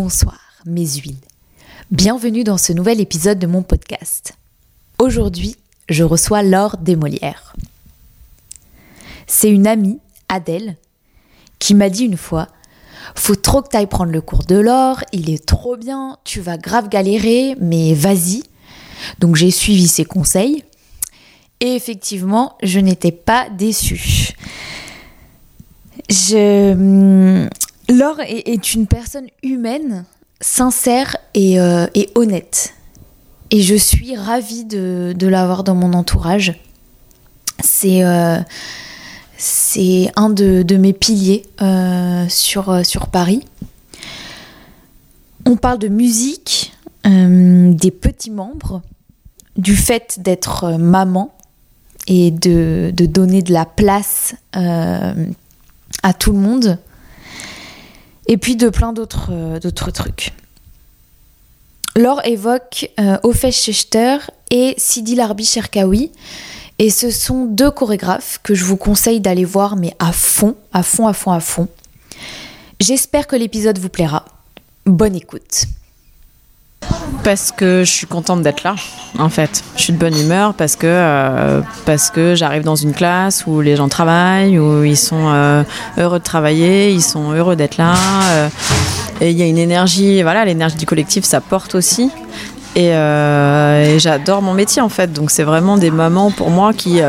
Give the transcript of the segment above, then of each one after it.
Bonsoir, mes huiles. Bienvenue dans ce nouvel épisode de mon podcast. Aujourd'hui, je reçois Laure Desmolières. C'est une amie, Adèle, qui m'a dit une fois Faut trop que tu ailles prendre le cours de Laure, il est trop bien, tu vas grave galérer, mais vas-y. Donc j'ai suivi ses conseils et effectivement, je n'étais pas déçue. Je... Laure est, une personne humaine, sincère euh, et, honnête. Et je suis ravie de, l'avoir dans mon entourage. C'est euh, un de, mes piliers euh, sur, sur Paris. On parle de musique, des petits membres, du fait d'être maman et de, de, donner de la place à tout le monde et puis de plein d'autres euh, trucs. Laure évoque euh, Schechter et Sidi Larbi Cherkaoui. Et ce sont deux chorégraphes que je vous conseille d'aller voir, mais à fond, à fond, à fond, à fond. J'espère que l'épisode vous plaira. Bonne écoute. Parce que je suis contente d'être là, en fait. Je suis de bonne humeur parce que, euh, que j'arrive dans une classe où les gens travaillent, où ils sont euh, heureux de travailler, ils sont heureux d'être là. Euh, et il y a une énergie, voilà, l'énergie du collectif, ça porte aussi. Et, j'adore mon métier en fait. Donc c'est vraiment des moments pour moi qui,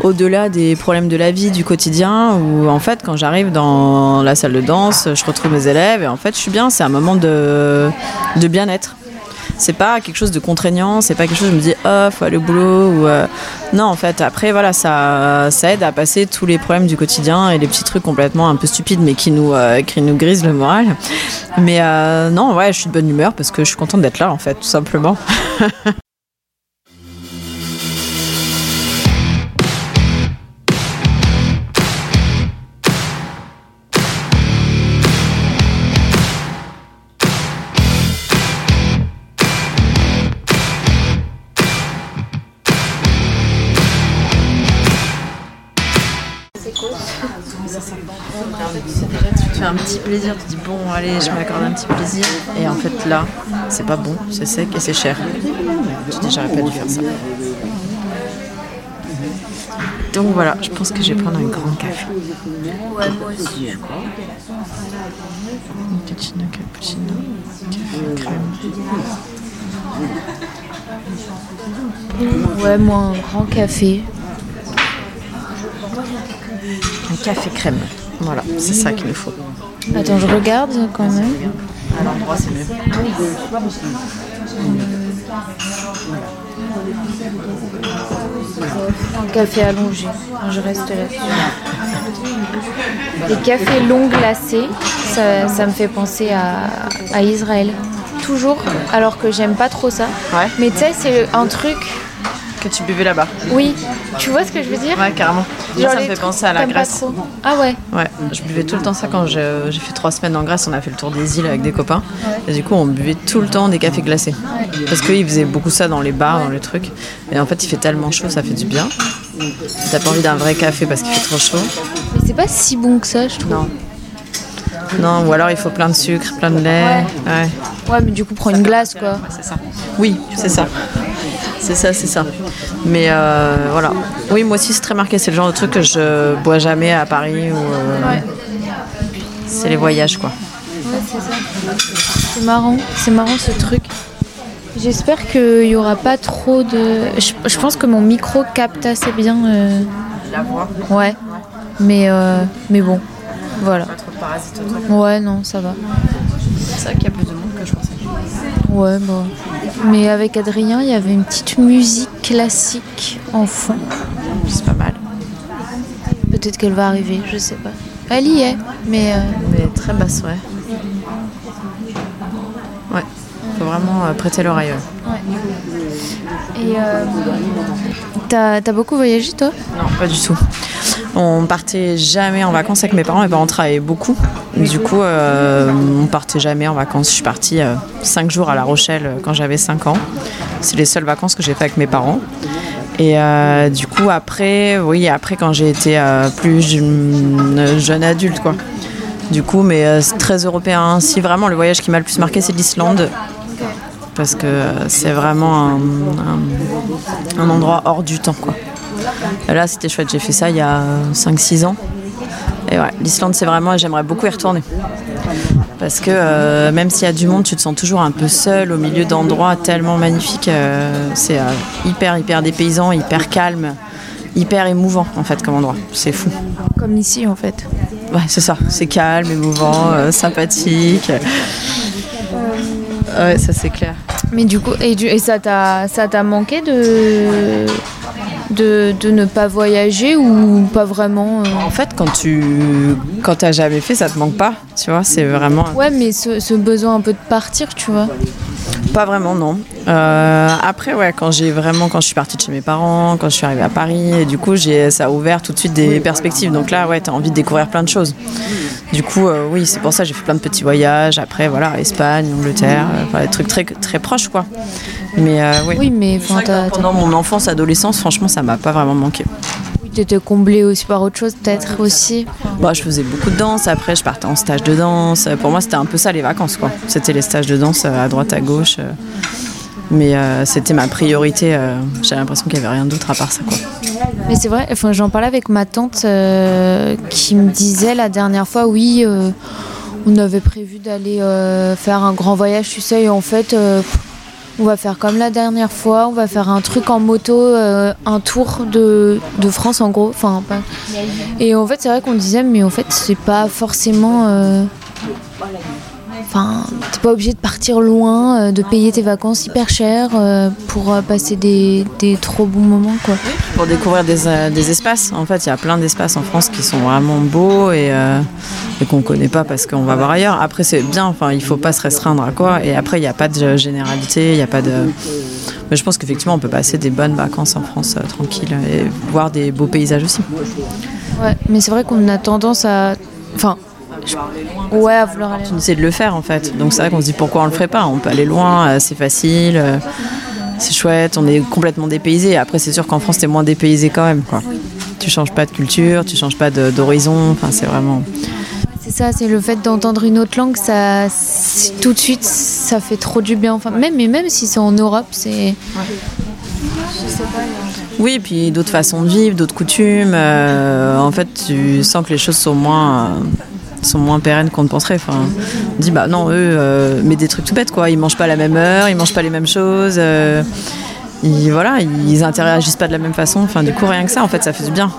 au-delà des problèmes de la vie, du quotidien, où en fait quand j'arrive dans la salle de danse, je retrouve mes élèves et en fait je suis bien. C'est un moment de bien-être c'est pas quelque chose de contraignant, c'est pas quelque chose où je me dis oh faut aller au boulot ou euh, non en fait après voilà ça ça aide à passer tous les problèmes du quotidien et les petits trucs complètement un peu stupides mais qui nous euh, qui nous grisent le moral. Mais euh, non ouais je suis de bonne humeur parce que je suis contente d'être là en fait tout simplement. allez je m'accorde un petit plaisir et en fait là c'est pas bon, c'est sec et c'est cher. Tu dis j'aurais pas dû faire ça. Donc voilà, je pense que je vais prendre un grand café. Ouais moi aussi je. Cappuccino, cappuccino, café crème. Ouais moi un grand café. Un café crème. Voilà, c'est ça qu'il nous faut. Attends, je regarde quand même. À l'endroit, c'est mieux. Un café allongé. Je reste là-dessus. Les cafés longs glacés, ça, me fait penser à, Israël. Toujours, alors que j'aime pas trop ça. Mais tu sais, c'est un truc que tu buvais là-bas. Oui, tu vois ce que je veux dire Ouais, carrément. ça me fait penser à la Grèce. Ah ouais Ouais, je buvais tout le temps ça quand j'ai fait trois semaines en Grèce. On a fait le tour des îles avec des copains. Et du coup, on buvait tout le temps des cafés glacés. Parce qu'ils faisaient beaucoup ça dans les bars, dans les trucs. Et en fait, il fait tellement chaud, ça fait du bien. T'as pas envie d'un vrai café parce qu'il fait trop chaud. Mais c'est pas si bon que ça, je trouve. Non. Non, ou alors il faut plein de sucre, plein de lait. Ouais, ouais. mais du coup, prends une glace, quoi. c'est ça. Oui, c'est ça. C'est ça, c'est ça. Mais euh, voilà. Oui, moi aussi, c'est très marqué. C'est le genre de truc que je bois jamais à Paris. Ou, euh, C'est les voyages, quoi. Ouais, c'est ça. C'est marrant. C'est marrant ce truc. J'espère qu'il n'y aura pas trop de. Je, pense que mon micro capte assez bien. Euh, La voix Ouais. Mais, mais bon, voilà. Pas trop de parasites. Ouais, non, ça va. C'est ça qu'il y a plus de monde que je pensais. Ouais, bon. Mais avec Adrien, il y avait une petite musique classique en fond. C'est pas mal. Peut-être qu'elle va arriver, je sais pas. Elle y est, mais. Euh, mais très basse, ouais. Ouais. Faut vraiment euh, prêter l'oreille. Ouais. Et euh, t'as as beaucoup voyagé toi? Non, pas du tout. On partait jamais en vacances avec mes parents. Mes parents travaillaient beaucoup. Du coup, euh, on partait jamais en vacances. Je suis partie 5 euh, jours à La Rochelle euh, quand j'avais 5 ans. C'est les seules vacances que j'ai fait avec mes parents. Et du coup, après, oui, après quand j'ai été plus jeune, adulte, quoi. Du coup, mais très européen. Si vraiment le voyage qui m'a le plus marqué, c'est l'Islande parce que c'est vraiment un, endroit hors du temps. Là, c'était chouette. J'ai fait ça il y a 5-6 ans. Et ouais, l'Islande, c'est vraiment, j'aimerais beaucoup y retourner. Parce que euh, même s'il y a du monde, tu te sens toujours un peu seul au milieu d'endroits tellement magnifiques. Euh, c'est euh, hyper, hyper dépaysant, hyper calme, hyper émouvant en fait comme endroit. C'est fou. Comme ici en fait. Ouais, c'est ça. C'est calme, émouvant, sympathique. Ouais, ça c'est clair. Mais du coup, et, et ça t'a manqué de, de, de, ne pas voyager ou pas vraiment euh En fait, quand tu quand t'as jamais fait, ça te manque pas, tu vois, c'est vraiment... Ouais, mais ce, ce, besoin un peu de partir, tu vois pas vraiment, non. Euh, après, ouais, quand j'ai vraiment, quand je suis partie de chez mes parents, quand je suis arrivée à Paris, et du coup, j'ai, ça a ouvert tout de suite des perspectives. Donc là, ouais, t'as envie de découvrir plein de choses. Du coup, euh, oui, c'est pour ça que j'ai fait plein de petits voyages. Après, voilà, Espagne, Angleterre, euh, des trucs très, très proches, quoi. Mais oui. Oui, mais pendant mon enfance, adolescence, franchement, ça m'a pas vraiment manqué. Tu étais comblée aussi par autre chose, peut-être aussi bah, Je faisais beaucoup de danse. Après, je partais en stage de danse. Pour moi, c'était un peu ça les vacances. quoi. C'était les stages de danse à droite, à gauche. Mais euh, c'était ma priorité. Euh, J'avais l'impression qu'il n'y avait rien d'autre à part ça. Quoi. Mais c'est vrai, enfin, j'en parlais avec ma tante euh, qui me disait la dernière fois oui, on avait prévu d'aller faire un grand voyage, tu sais, et en fait on va faire comme la dernière fois, on va faire un truc en moto, euh, un tour de, France en gros. Enfin, Et en fait, c'est vrai qu'on disait, mais en fait, c'est pas forcément. Euh, Enfin, t'es pas obligé de partir loin, euh, de payer tes vacances hyper chères euh, pour euh, passer des, trop bons moments. Quoi. Pour découvrir des, espaces. En fait, il y a plein d'espaces en France qui sont vraiment beaux et, et qu'on connaît pas parce qu'on va voir ailleurs. Après, c'est bien, enfin, il faut pas se restreindre à quoi. Et après, il n'y a pas de généralité, il n'y a pas de. Mais je pense qu'effectivement, on peut passer des bonnes vacances en France tranquille et voir des beaux paysages aussi. Ouais, mais c'est vrai qu'on a tendance à. Enfin, Ouais, à vouloir aller. de le faire en fait. Donc c'est vrai qu'on se dit pourquoi on le ferait pas? On peut aller loin, euh, c'est facile, euh, c'est chouette, on est complètement dépaysé. Après c'est sûr qu'en France t'es moins dépaysé quand même quoi. Tu changes pas de culture, tu changes pas d'horizon. Enfin c'est vraiment. C'est ça, c'est le fait d'entendre une autre langue, ça tout de suite ça fait trop du bien. Enfin même même si c'est en Europe, c'est. Oui, puis d'autres façons de vivre, d'autres coutumes. Euh, en fait, tu sens que les choses sont moins sont moins pérennes qu'on ne penserait. Enfin, on dit bah non, eux, euh, mais des trucs tout bêtes quoi. Ils mangent pas à la même heure, ils mangent pas les mêmes choses. Euh, ils, voilà, ils interagissent pas de la même façon. Enfin, du coup, rien que ça, en fait, ça fait du bien.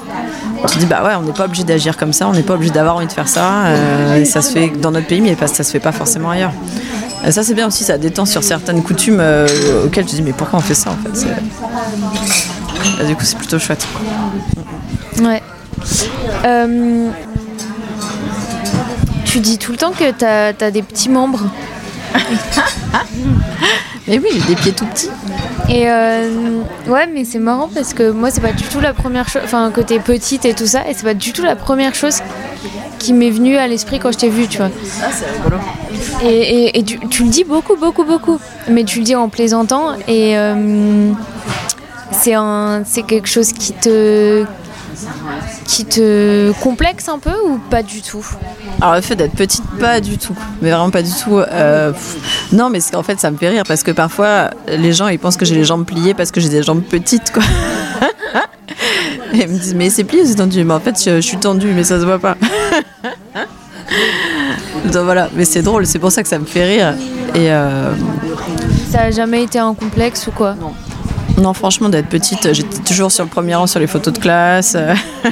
Tu dis bah ouais, on n'est pas obligé d'agir comme ça, on n'est pas obligé d'avoir envie de faire ça. Euh, ça se fait dans notre pays, mais ça se fait pas forcément ailleurs. Et ça c'est bien aussi, ça détend sur certaines coutumes auxquelles tu dis mais pourquoi on fait ça en fait. du coup, c'est plutôt chouette. Ouais tu dis tout le temps que tu as, des petits membres. mais oui, j'ai des pieds tout petits. Et euh, ouais, mais c'est marrant parce que moi, c'est pas du tout la première chose. Enfin, côté petite et tout ça, et c'est pas du tout la première chose qui m'est venue à l'esprit quand je t'ai vue, tu vois. Ah, c'est rigolo. Et, tu, le dis beaucoup, beaucoup, beaucoup. Mais tu le dis en plaisantant et euh, c'est quelque chose qui te qui te complexe un peu ou pas du tout Alors le fait d'être petite, pas du tout, mais vraiment pas du tout. Euh, non, mais en fait ça me fait rire parce que parfois les gens ils pensent que j'ai les jambes pliées parce que j'ai des jambes petites quoi. Et ils me disent mais c'est plié c'est tendu, mais en fait je, suis tendue mais ça se voit pas. Donc voilà, mais c'est drôle, c'est pour ça que ça me fait rire. Et euh, Ça a jamais été un complexe ou quoi? Non. Non, franchement, d'être petite, j'étais toujours sur le premier rang sur les photos de classe.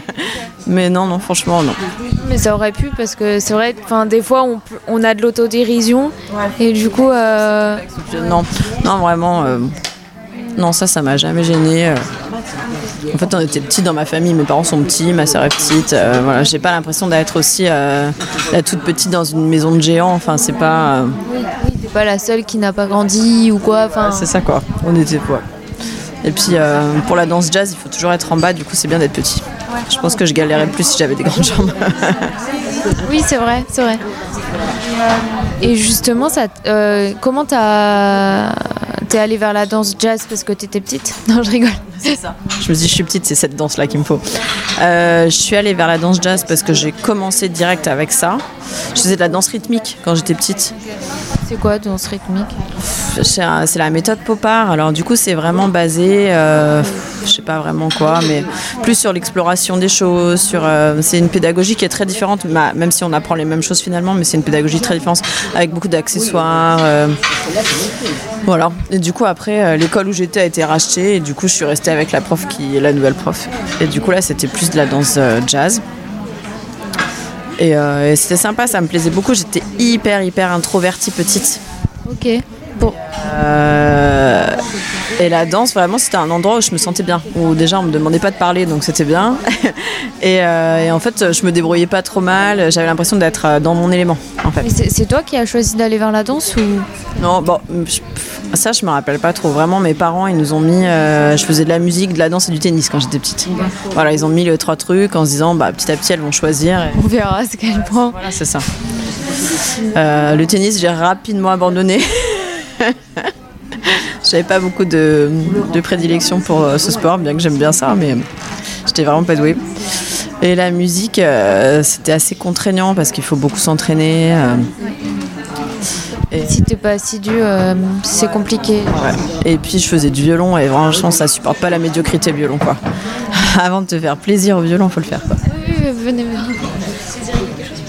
mais non, non, franchement, non. Mais ça aurait pu parce que c'est vrai, des fois, on, on a de l'autodérision. Et du coup. Euh, non, non, vraiment. Euh, non, ça, ça m'a jamais gêné. Euh. En fait, on était petits dans ma famille. Mes parents sont petits, ma soeur est petite. voilà, j'ai pas l'impression d'être aussi la toute petite dans une maison de géants. Enfin, c'est pas. Oui, oui pas la seule qui n'a pas grandi ou quoi. Enfin. c'est ça, quoi. On était quoi. Et puis euh, pour la danse jazz, il faut toujours être en bas, du coup c'est bien d'être petit. Je pense que je galérais plus si j'avais des grandes jambes. oui, c'est vrai, c'est vrai. Et justement, ça, euh, comment t'as t'es allée vers la danse jazz parce que t'étais petite? Non, je rigole. C'est ça. Je me dis, je suis petite, c'est cette danse-là qu'il me faut. Euh, je suis allée vers la danse jazz parce que j'ai commencé direct avec ça. Je faisais de la danse rythmique quand j'étais petite. C'est quoi danse rythmique C'est la méthode Popar. Alors du coup, c'est vraiment basé, euh, je sais pas vraiment quoi, mais plus sur l'exploration des choses. Sur, euh, c'est une pédagogie qui est très différente, ma- même si on apprend les mêmes choses finalement, mais c'est une pédagogie très différente avec beaucoup d'accessoires. euh, voilà. Et du coup, après, euh, l'école où j'étais a été rachetée et du coup, je suis restée avec la prof qui est la nouvelle prof. Et du coup, là, c'était plus de la danse euh, jazz. Et, euh, et c'était sympa, ça me plaisait beaucoup. J'étais hyper, hyper introvertie petite. Ok. Bon. Euh, et la danse, vraiment, c'était un endroit où je me sentais bien. Où déjà, on me demandait pas de parler, donc c'était bien. et, euh, et en fait, je me débrouillais pas trop mal. J'avais l'impression d'être euh, dans mon élément, en fait. C'est toi qui as choisi d'aller vers la danse ou? Non, bon, je- ça, je me rappelle pas trop. Vraiment, mes parents, ils nous ont mis. euh, je faisais de la musique, de la danse et du tennis quand j'étais petite. Voilà, ils ont mis les trois trucs en se disant, bah, petit à petit, elles vont choisir. Et on verra ce qu'elle prend voilà, c'est ça. Euh, le tennis, j'ai rapidement abandonné. J'avais pas beaucoup de, de prédilection pour euh, ce sport, bien que j'aime bien ça, mais j'étais vraiment pas douée. Et la musique, euh, c'était assez contraignant parce qu'il faut beaucoup s'entraîner. euh, et, Si t'es pas assidu, euh, c'est compliqué. ouais. et puis je faisais du violon et franchement, ça supporte pas la médiocrité le violon, quoi. Avant de te faire plaisir au violon, faut le faire, quoi. Oui, oui, venez, venez.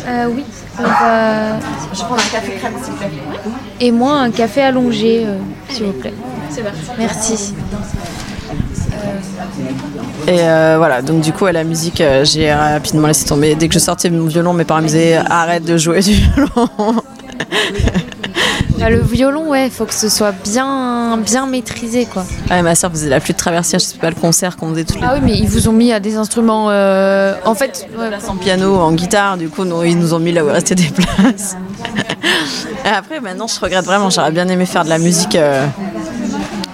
Euh, oui, on va. Je prends un café crème, s'il vous plaît. Et moi, un café allongé, euh, s'il vous plaît. Merci. Et euh, voilà, donc du coup, à la musique, euh, j'ai rapidement laissé tomber. Dès que je sortais mon violon, mes parents me disaient arrête de jouer du violon. Bah, le violon, ouais, faut que ce soit bien, bien maîtrisé, quoi. Ouais, ma soeur faisait la flûte traversière, je sais pas le concert qu'on faisait toutes les Ah oui, mais ils vous ont mis à des instruments. euh, En fait, ouais, en piano, en guitare, du coup, nous, ils nous ont mis là où il restait des places. Et après, maintenant, je regrette vraiment, j'aurais bien aimé faire de la musique.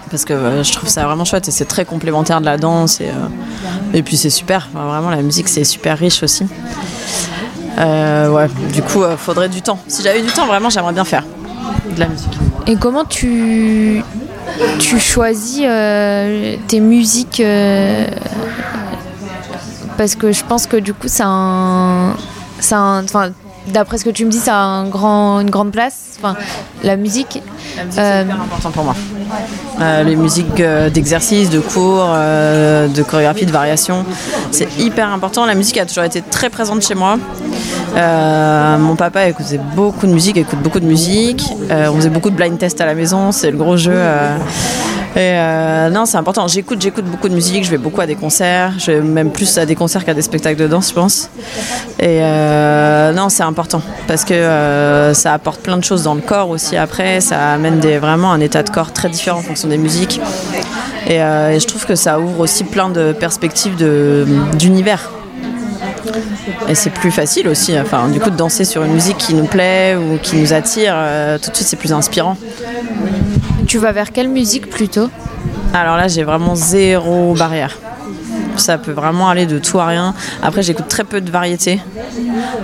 Parce que euh, je trouve ça vraiment chouette et c'est très complémentaire de la danse. Et, euh, et puis c'est super, Enfin, vraiment la musique c'est super riche aussi. Euh, ouais, du coup, faudrait du temps. Si j'avais du temps, vraiment, j'aimerais bien faire de la musique. Et comment tu, tu choisis tes musiques Parce que je pense que du coup, a un. d'après ce que tu me dis, ça a un grand, une grande place. Enfin, la musique. La musique, Euh, c'est hyper important pour moi. Euh, les musiques euh, d'exercice, de cours, euh, de chorégraphie, de variation, c'est hyper important. La musique a toujours été très présente chez moi. Mon papa écoutait beaucoup de musique, écoute beaucoup de musique. On faisait beaucoup de blind test à la maison, c'est le gros jeu. Euh. Non, c'est important. J'écoute, j'écoute beaucoup de musique. Je vais beaucoup à des concerts. Je vais même plus à des concerts qu'à des spectacles de danse, je pense. Et euh, non, c'est important parce que euh, ça apporte plein de choses dans le corps aussi. Après, ça amène des, vraiment un état de corps très différent en fonction des musiques. Et, euh, je trouve que ça ouvre aussi plein de perspectives d'univers. Et c'est plus facile aussi, enfin, du coup, de danser sur une musique qui nous plaît ou qui nous attire, tout de suite, c'est plus inspirant. Tu vas vers quelle musique plutôt Alors là, j'ai vraiment zéro barrière. Ça peut vraiment aller de tout à rien. Après, j'écoute très peu de variétés,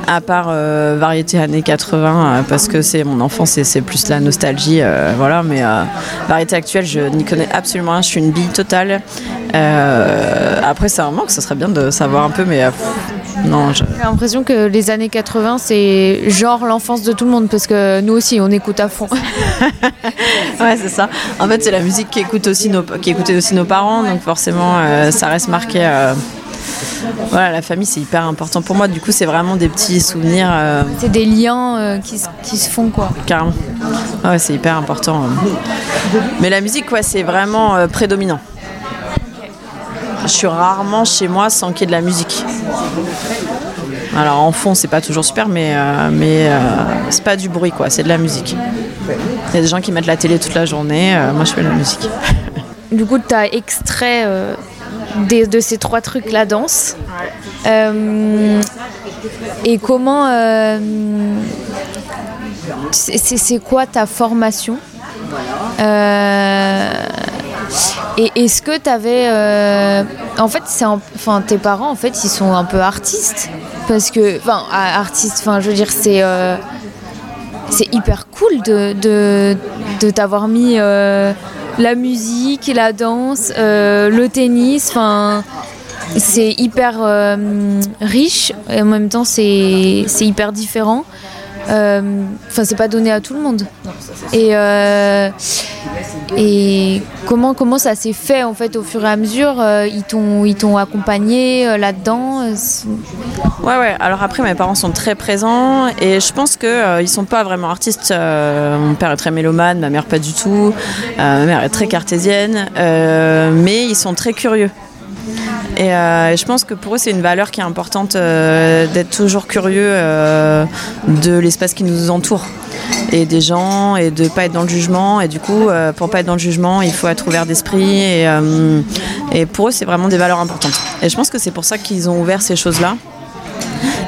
à part euh, variété années 80, euh, parce que c'est mon enfance et c'est plus la nostalgie. euh, voilà, mais euh, variété actuelle, je n'y connais absolument rien. Je suis une bille totale. Après, c'est un manque, ça serait bien de savoir un peu, mais je- J'ai l'impression que les années 80, c'est genre l'enfance de tout le monde, parce que nous aussi, on écoute à fond. Ouais, c'est ça. En fait, c'est la musique qui écoute aussi nos, qui écoutaient aussi nos parents, donc forcément, euh, ça reste marqué. euh, Voilà, la famille, c'est hyper important pour moi. Du coup, c'est vraiment des petits souvenirs, euh, C'est des liens euh, qui, se- qui se font, quoi. carrément. Ouais, c'est hyper important. Mais la musique, ouais, c'est vraiment euh, prédominant. Je suis rarement chez moi sans qu'il y ait de la musique. Alors en fond, c'est pas toujours super, mais, euh, mais euh, c'est pas du bruit, quoi. C'est de la musique. Il y a des gens qui mettent la télé toute la journée. euh, moi, je fais de la musique. Du coup, tu as extrait euh, de ces trois trucs la danse. Et comment. c'est quoi ta formation? Et est-ce que tu avais. en fait, c'est enfin, tes parents, en fait, ils sont un peu artistes. Parce que. Enfin, artistes, enfin, je veux dire, c'est. euh, c'est hyper cool de, de, t'avoir mis euh, la musique, la danse, euh, le tennis. C'est hyper euh, riche et en même temps c'est hyper différent. Enfin, c'est pas donné à tout le monde. Et, et comment, comment ça s'est fait en fait au fur et à mesure Ils t'ont ils t'ont accompagné là-dedans Ouais, ouais. Alors après, mes parents sont très présents et je pense qu'ils ils sont pas vraiment artistes. mon père est très mélomane, ma mère pas du tout. ma mère est très cartésienne, mais ils sont très curieux. Euh, et, je pense que pour eux, c'est une valeur qui est importante euh, d'être toujours curieux euh, de l'espace qui nous entoure et des gens et de pas être dans le jugement. Et du coup, pour pas être dans le jugement, il faut être ouvert d'esprit. Et pour eux, c'est vraiment des valeurs importantes. Et je pense que c'est pour ça qu'ils ont ouvert ces choses-là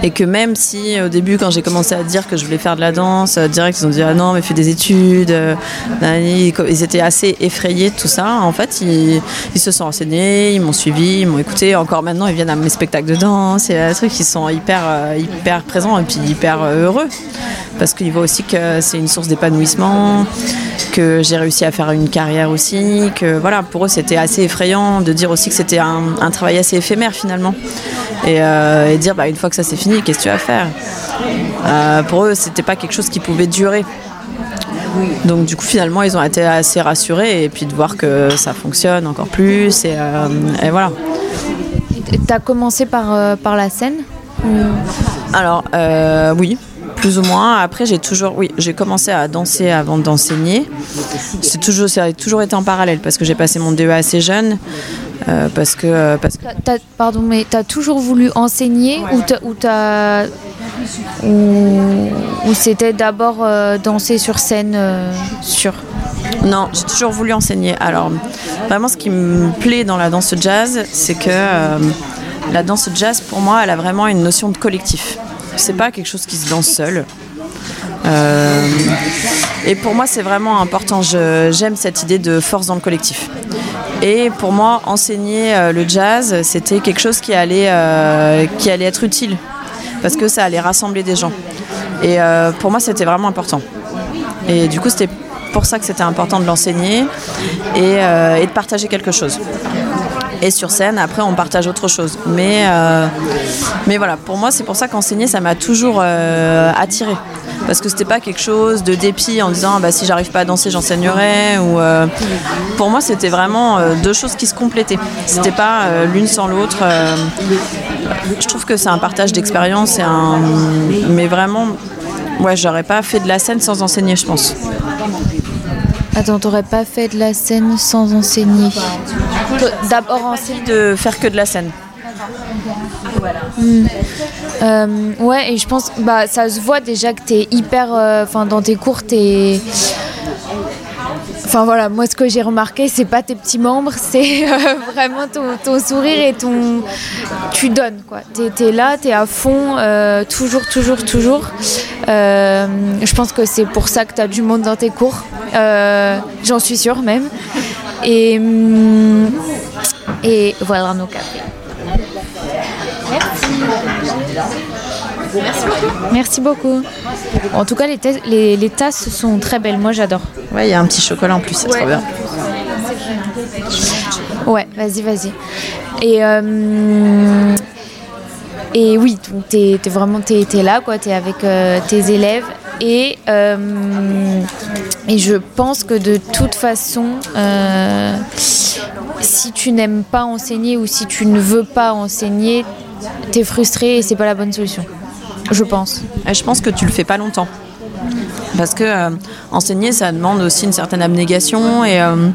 et que même si au début quand j'ai commencé à dire que je voulais faire de la danse euh, direct ils ont dit ah non mais fais des études euh, ils étaient assez effrayés de tout ça. En fait ils, se sont renseignés ils m'ont suivi ils m'ont écouté. Encore maintenant ils viennent à mes spectacles de danse. Et des trucs ils sont hyper euh, hyper présents et puis hyper heureux parce qu'ils voient aussi que c'est une source d'épanouissement que j'ai réussi à faire une carrière aussi que voilà pour eux c'était assez effrayant de dire aussi que c'était un, travail assez éphémère finalement et, et dire bah, une fois que ça c'est fini, qu'est-ce que tu vas faire? Euh, Pour eux, c'était pas quelque chose qui pouvait durer. Donc du coup finalement ils ont été assez rassurés et puis de voir que ça fonctionne encore plus et, euh, voilà. Tu as commencé par, euh, par la scène? Alors oui, plus ou moins. Après j'ai toujours, oui, j'ai commencé à danser avant d'enseigner. C'est toujours, ça a toujours été en parallèle parce que j'ai passé mon DE assez jeune. Euh, parce que. Euh, parce pardon, mais tu as toujours voulu enseigner ou, t'as, ou, c'était d'abord euh, danser sur scène sur? Non, j'ai toujours voulu enseigner. Alors, vraiment, ce qui me plaît dans la danse jazz, c'est que la danse jazz, pour moi, elle a vraiment une notion de collectif. C'est pas quelque chose qui se danse seul. et pour moi, c'est vraiment important. j'aime cette idée de force dans le collectif. Et pour moi, enseigner euh, le jazz, c'était quelque chose qui allait, euh, qui allait être utile, parce que ça allait rassembler des gens. Et euh, pour moi, c'était vraiment important. Et du coup, c'était pour ça que c'était important de l'enseigner et, de partager quelque chose. Et sur scène, après, on partage autre chose. Mais, mais voilà, pour moi, c'est pour ça qu'enseigner, ça m'a toujours attiré parce que c'était pas quelque chose de dépit en disant bah, si j'arrive pas à danser j'enseignerai ou euh, pour moi c'était vraiment euh, deux choses qui se complétaient. C'était pas euh, l'une sans l'autre je trouve que c'est un partage d'expérience mais vraiment ouais j'aurais pas fait de la scène sans enseigner je pense Attends, t'aurais pas fait de la scène sans enseigner D'abord enseigner de faire que de la scène. Hmm. Euh, ouais, et je pense, bah, ça se voit déjà que tu es hyper. Euh, enfin, dans tes cours, t'es. Enfin voilà, moi ce que j'ai remarqué, c'est pas tes petits membres, c'est euh, vraiment ton, sourire et ton. Tu donnes quoi. Tu es, là, tu es à fond, toujours, toujours, toujours. je pense que c'est pour ça que tu as du monde dans tes cours. J'en suis sûre même. Et, et voilà nos cafés. Merci. Beaucoup. En tout cas, les, les, tasses sont très belles. Moi, j'adore. Ouais, il y a un petit chocolat en plus, c'est trop bien. Ouais, vas-y, vas-y. Et, euh, et oui, tu es, vraiment es, là, quoi. Tu es avec euh, tes élèves. Et, euh, et je pense que de toute façon, si tu n'aimes pas enseigner ou si tu ne veux pas enseigner, tu es frustré et c'est pas la bonne solution je pense. Et je pense que tu le fais pas longtemps. Parce que euh, enseigner, ça demande aussi une certaine abnégation. Et, euh,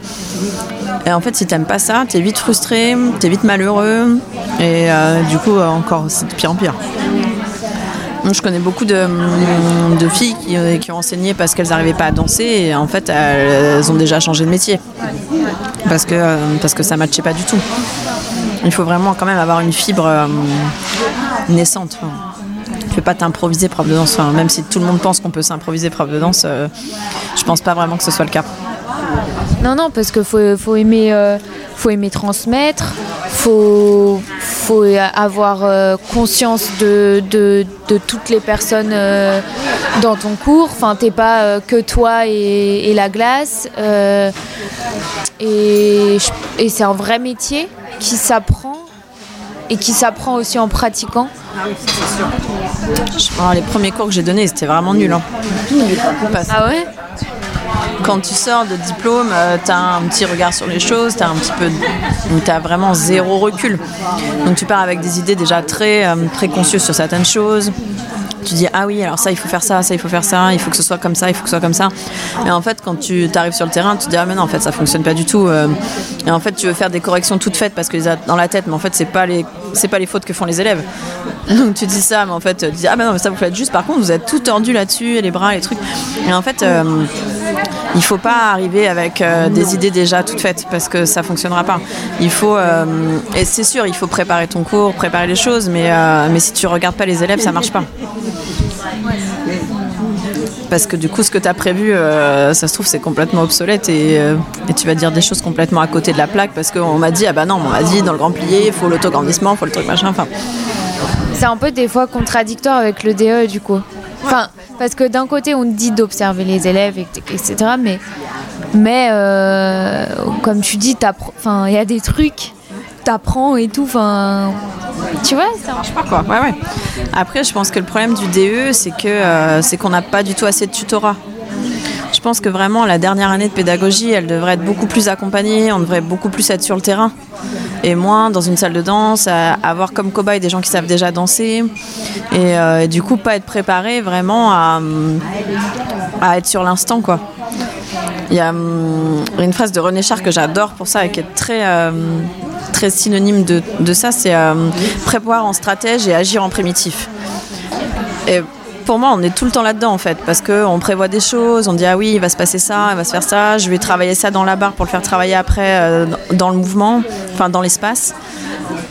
et en fait, si t'aimes pas ça, t'es vite frustré, t'es vite malheureux. Et euh, du coup, encore, c'est de pire en pire. Je connais beaucoup de, filles qui, qui, ont enseigné parce qu'elles n'arrivaient pas à danser et en fait elles ont déjà changé de métier parce que, parce que ça ne matchait pas du tout. Il faut vraiment quand même avoir une fibre naissante. Tu peux pas t'improviser prof de danse. même si tout le monde pense qu'on peut s'improviser prof de danse, euh, je pense pas vraiment que ce soit le cas. Non, non, parce qu'il faut, faut, aimer, euh, faut aimer transmettre, faut, faut avoir euh, conscience de, toutes les personnes dans ton cours. Enfin, t'es pas que toi et, la glace. et c'est un vrai métier qui s'apprend et qui s'apprend aussi en pratiquant. Ah oui, c'est sûr. les premiers cours que j'ai donnés, c'était vraiment nul. Hein. Ah ouais? Quand tu sors de diplôme, euh, tu as un petit regard sur les choses, tu as un petit peu, tu as vraiment zéro recul. Donc tu pars avec des idées déjà très, euh, très conçues sur certaines choses tu dis ah oui alors ça il faut faire ça ça il faut faire ça il faut que ce soit comme ça il faut que ce soit comme ça et en fait quand tu arrives sur le terrain tu te dis ah mais non en fait ça fonctionne pas du tout euh. et en fait tu veux faire des corrections toutes faites parce que dans la tête mais en fait c'est pas les c'est pas les fautes que font les élèves donc tu dis ça mais en fait tu dis ah mais non mais ça vous faites juste par contre vous êtes tout tordu là-dessus les bras les trucs et en fait euh, il faut pas arriver avec euh, des idées déjà toutes faites parce que ça fonctionnera pas. Il faut et c'est sûr, il faut préparer ton cours, préparer les choses, mais mais si tu regardes pas les élèves, ça marche pas. Parce que du coup, ce que tu as prévu, euh, ça se trouve, c'est complètement obsolète euh, et, tu vas dire des choses complètement à côté de la plaque parce qu'on m'a dit, ah bah non, on m'a dit dans le grand plié, il faut l'autograndissement, il faut le truc machin. Enfin. C'est un peu des fois contradictoire avec le DE du coup. Enfin, parce que d'un côté, on dit d'observer les élèves, etc. Mais, mais euh, comme tu dis, il y a des trucs t'apprends et tout. Enfin, tu vois, ça marche pas quoi. Ouais, ouais. Après, je pense que le problème du DE, c'est que euh, c'est qu'on n'a pas du tout assez de tutorat. Je pense que vraiment la dernière année de pédagogie, elle devrait être beaucoup plus accompagnée, on devrait beaucoup plus être sur le terrain et moins dans une salle de danse, avoir comme cobaye des gens qui savent déjà danser et, euh, du coup pas être préparé vraiment à, à être sur l'instant quoi. Il y a hum, une phrase de René Char que j'adore pour ça et qui est très euh, très synonyme de, ça, c'est euh, prévoir en stratège et agir en primitif. Et pour moi, on est tout le temps là-dedans en fait, parce qu'on prévoit des choses, on dit ah oui, il va se passer ça, il va se faire ça, je vais travailler ça dans la barre pour le faire travailler après euh, dans le mouvement, enfin dans l'espace.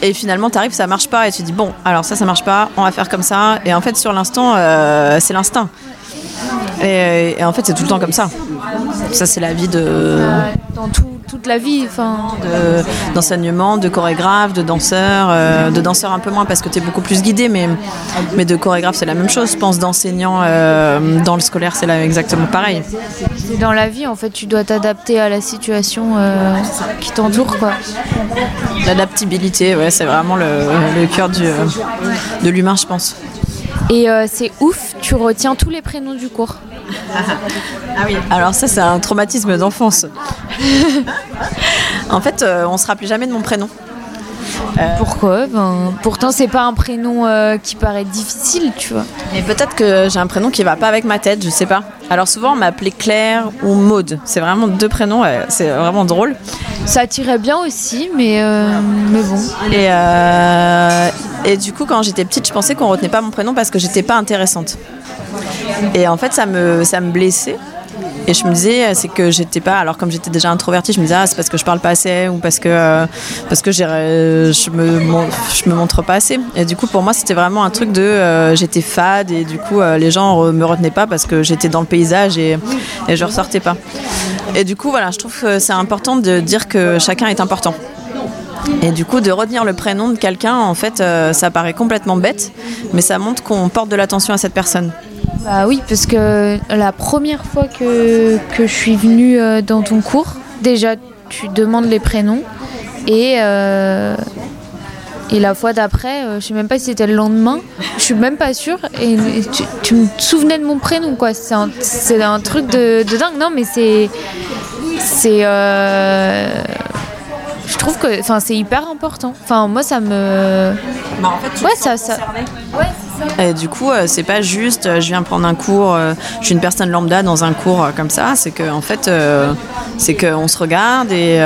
Et finalement, tu arrives, ça marche pas, et tu dis bon, alors ça, ça marche pas, on va faire comme ça. Et en fait, sur l'instant, euh, c'est l'instinct. Et, et, en fait, c'est tout le temps comme ça. Ça, c'est la vie de. Dans tout, toute la vie. Enfin, d'enseignement, de, chorégraphe, de danseur, euh, de danseur un peu moins parce que tu es beaucoup plus guidé, mais, mais de chorégraphe c'est la même chose. Je pense d'enseignant euh, dans le scolaire c'est exactement pareil. Dans la vie en fait tu dois t'adapter à la situation euh, qui t'entoure quoi. L'adaptabilité, ouais, c'est vraiment le, le cœur du, de l'humain je pense. Et c'est ouf, tu retiens tous les prénoms du cours. Ah oui. Alors ça, c'est un traumatisme d'enfance. en fait, euh, on se rappelait jamais de mon prénom. Euh, Pourquoi? Ben, Pourtant, c'est pas un prénom euh, qui paraît difficile, tu vois. Et peut-être que j'ai un prénom qui va pas avec ma tête, je sais pas. Alors souvent, on m'appelait Claire ou Maude. C'est vraiment deux prénoms, c'est vraiment drôle. Ça tirait bien aussi, mais, mais bon. Et, et du coup, quand j'étais petite, je pensais qu'on retenait pas mon prénom parce que j'étais pas intéressante. Et en fait, ça me, ça me blessait. Et je me disais, c'est que j'étais pas. Alors, comme j'étais déjà introvertie, je me disais, ah, c'est parce que je parle pas assez ou parce que, euh, parce que je, me, je me montre pas assez. Et du coup, pour moi, c'était vraiment un truc de. Euh, j'étais fade et du coup, euh, les gens me retenaient pas parce que j'étais dans le paysage et, et je ressortais pas. Et du coup, voilà, je trouve que c'est important de dire que chacun est important. Et du coup, de retenir le prénom de quelqu'un, en fait, ça paraît complètement bête, mais ça montre qu'on porte de l'attention à cette personne. Bah oui, parce que la première fois que, que je suis venue euh, dans ton cours, déjà tu demandes les prénoms et, euh, et la fois d'après, euh, je sais même pas si c'était le lendemain, je suis même pas sûre et, tu, me souvenais de mon prénom quoi. C'est un, un, truc de, de, dingue. Non mais c'est c'est je trouve que enfin c'est hyper important. Enfin moi ça me bah en fait, ouais ça ça ouais du coup, euh, c'est pas juste, euh, je viens prendre un cours, euh, je suis une personne lambda dans un cours comme ça. C'est que en fait, c'est qu'on se regarde et,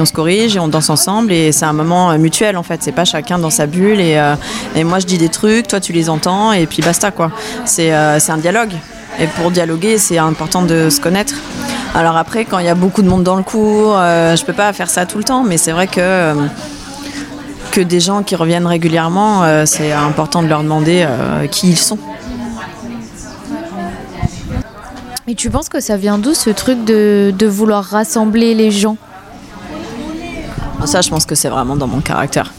on se corrige et on danse ensemble et c'est un moment mutuel en fait. C'est pas chacun dans sa bulle et, et, moi je dis des trucs, toi tu les entends et puis basta quoi. C'est un dialogue. Et pour dialoguer, c'est important de se connaître. Alors après, quand il y a beaucoup de monde dans le cours, je peux pas faire ça tout le temps, mais c'est vrai que que des gens qui reviennent régulièrement, euh, c'est important de leur demander euh, qui ils sont. Et tu penses que ça vient d'où ce truc de, vouloir rassembler les gens? Ça, je pense que c'est vraiment dans mon caractère.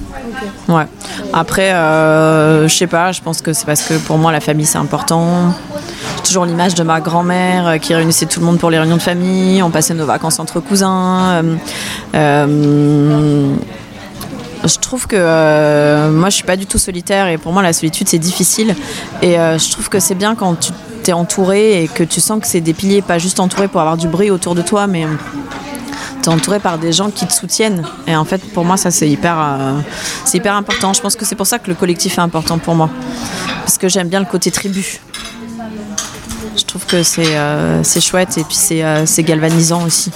Ouais. Après, euh, je sais pas, je pense que c'est parce que pour moi, la famille, c'est important. J'ai toujours l'image de ma grand-mère qui réunissait tout le monde pour les réunions de famille. On passait nos vacances entre cousins. Je trouve que euh, moi je suis pas du tout solitaire et pour moi la solitude c'est difficile. Et euh, je trouve que c'est bien quand tu t'es entouré et que tu sens que c'est des piliers pas juste entouré pour avoir du bruit autour de toi mais tu es entouré par des gens qui te soutiennent. Et en fait pour moi ça c'est hyper euh, c'est hyper important. Je pense que c'est pour ça que le collectif est important pour moi. Parce que j'aime bien le côté tribu. Je trouve que c'est euh, chouette et puis c'est euh, c'est galvanisant aussi.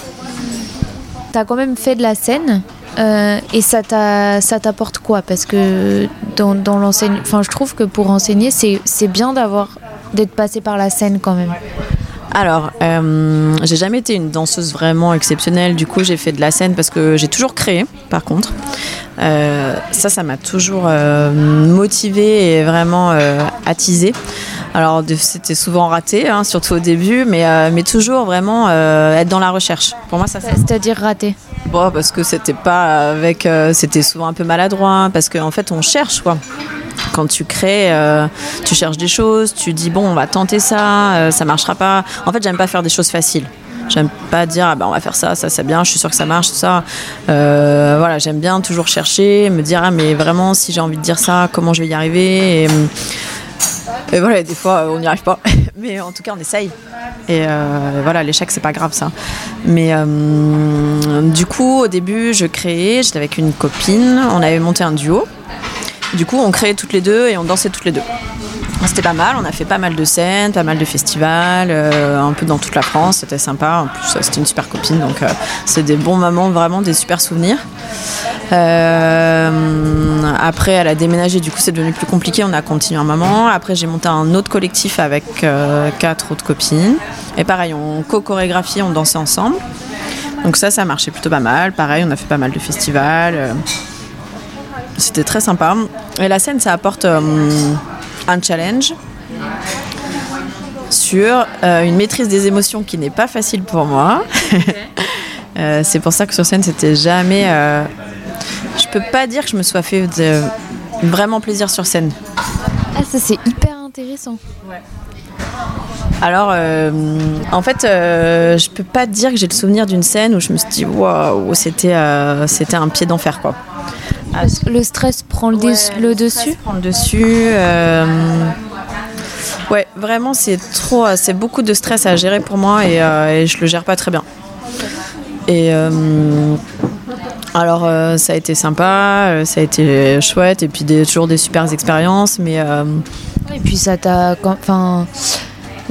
T'as quand même fait de la scène? Euh, et ça t'a- ça t'apporte quoi? Parce que dans, l'enseignement, je trouve que pour enseigner, c'est bien d'avoir d'être passé par la scène quand même. Alors, euh, j'ai jamais été une danseuse vraiment exceptionnelle. Du coup, j'ai fait de la scène parce que j'ai toujours créé, par contre. Euh, ça, ça m'a toujours euh, motivée et vraiment attisée. Alors, c'était souvent raté, hein, surtout au début, mais, euh, mais toujours vraiment euh, être dans la recherche. Pour moi, ça, c'est C'est-à-dire raté. Bon, parce que c'était pas avec. euh, c'était souvent un peu maladroit, parce qu'en fait, on cherche, quoi. Quand tu crées, tu cherches des choses, tu dis, bon, on va tenter ça, ça marchera pas. En fait, j'aime pas faire des choses faciles. J'aime pas dire, ah ben, on va faire ça, ça, c'est bien, je suis sûre que ça marche, tout ça. Euh, voilà, j'aime bien toujours chercher, me dire, ah, mais vraiment, si j'ai envie de dire ça, comment je vais y arriver et, et voilà, des fois, on n'y arrive pas. Mais en tout cas, on essaye. Et euh, voilà, l'échec, c'est pas grave, ça. Mais euh, du coup, au début, je créais, j'étais avec une copine, on avait monté un duo. Du coup, on créait toutes les deux et on dansait toutes les deux. C'était pas mal, on a fait pas mal de scènes, pas mal de festivals, euh, un peu dans toute la France, c'était sympa. En plus, c'était une super copine, donc euh, c'est des bons moments, vraiment des super souvenirs. Euh, après, elle a déménagé, du coup, c'est devenu plus compliqué. On a continué un moment. Après, j'ai monté un autre collectif avec quatre autres copines. Et pareil, on co-chorégraphie, on dansait ensemble. Donc ça, ça marchait plutôt pas mal. Pareil, on a fait pas mal de festivals. C'était très sympa. Et la scène, ça apporte un challenge sur euh, une maîtrise des émotions qui n'est pas facile pour moi. Euh, c'est pour ça que sur scène, c'était jamais. euh, Je peux pas dire que je me sois fait de- vraiment plaisir sur scène. Ah ça c'est hyper intéressant. Alors, euh, en fait, je peux pas dire que j'ai le souvenir d'une scène où je me suis dit waouh, c'était c'était un pied d'enfer quoi. Ah, Le stress prend le, le dessus. prend le dessus. euh, Ouais, vraiment, c'est trop, c'est beaucoup de stress à gérer pour moi et, euh, et je le gère pas très bien. Et euh, alors, euh, ça a été sympa, ça a été chouette et puis des, toujours des super expériences, mais Et puis ça t'a, enfin,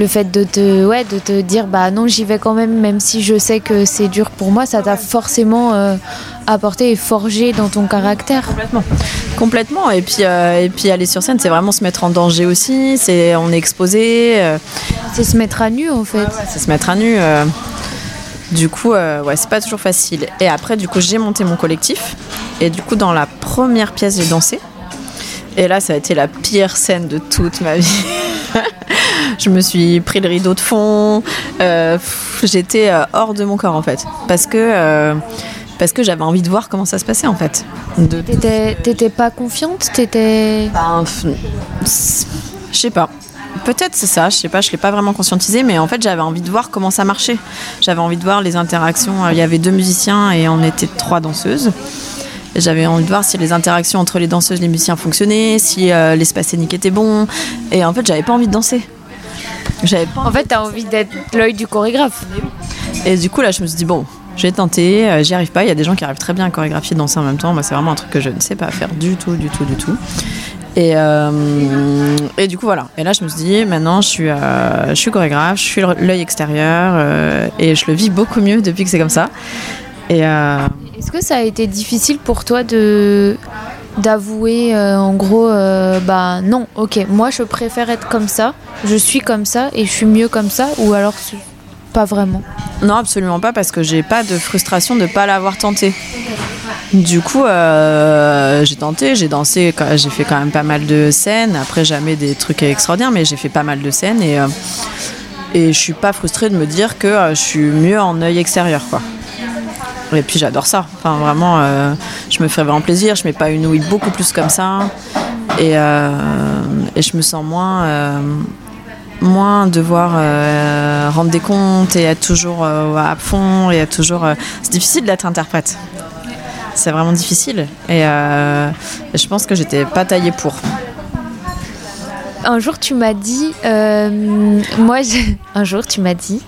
le fait de te, ouais, de te dire bah non j'y vais quand même, même si je sais que c'est dur pour moi, ça t'a forcément euh, apporté et forgé dans ton caractère. Complètement. Complètement. Et puis, euh, et puis aller sur scène, c'est vraiment se mettre en danger aussi. C'est, on est exposé. euh, C'est se mettre à nu en fait. c'est se mettre à nu. euh. du coup, euh, ouais, c'est pas toujours facile. Et après, du coup, j'ai monté mon collectif. Et du coup, dans la première pièce, j'ai dansé. Et là, ça a été la pire scène de toute ma vie. je me suis pris le rideau de fond. Euh, j'étais euh, hors de mon corps en fait, parce que euh, parce que j'avais envie de voir comment ça se passait en fait. T'étais, pas confiante, t'étais. ben, je sais pas. Peut-être c'est ça, je sais pas, je l'ai pas vraiment conscientisé, mais en fait j'avais envie de voir comment ça marchait. J'avais envie de voir les interactions. Il y avait deux musiciens et on était trois danseuses. Et J'avais envie de voir si les interactions entre les danseuses et les musiciens fonctionnaient, si euh, l'espace scénique était bon. Et en fait, j'avais pas envie de danser. J'avais pas En fait, t'as envie d'être l'œil du chorégraphe. et du coup, là, je me suis dit, bon, j'ai tenté, euh, j'y arrive pas. Il y a des gens qui arrivent très bien à chorégraphier, danser en même temps. Moi, c'est vraiment un truc que je ne sais pas faire du tout, du tout, du tout. Et, euh, et du coup, voilà. Et là, je me suis dit, maintenant, je suis, euh, je suis chorégraphe, je suis l'œil extérieur et je le vis beaucoup mieux depuis que c'est comme ça. Et Est-ce que ça a été difficile pour toi de d'avouer euh, en gros euh, bah non ok moi je préfère être comme ça je suis comme ça et je suis mieux comme ça ou alors pas vraiment? Non, absolument pas, parce que j'ai pas de frustration de pas l'avoir tenté. Du coup, euh, j'ai tenté, j'ai dansé, j'ai fait quand même pas mal de scènes. Après, jamais des trucs extraordinaires, mais j'ai fait pas mal de scènes et, et je suis pas frustrée de me dire que je suis mieux en œil extérieur, quoi. Et puis j'adore ça. Enfin, vraiment, euh, je me fais vraiment plaisir. Je m'épanouis beaucoup plus comme ça. Et, euh, et je me sens moins, euh, moins devoir rendre des comptes et être toujours à fond et être toujours. C'est difficile d'être interprète. c'est vraiment difficile. Et je pense que j'étais pas taillée pour un jour tu m'as dit, euh, moi, un jour tu m'as dit,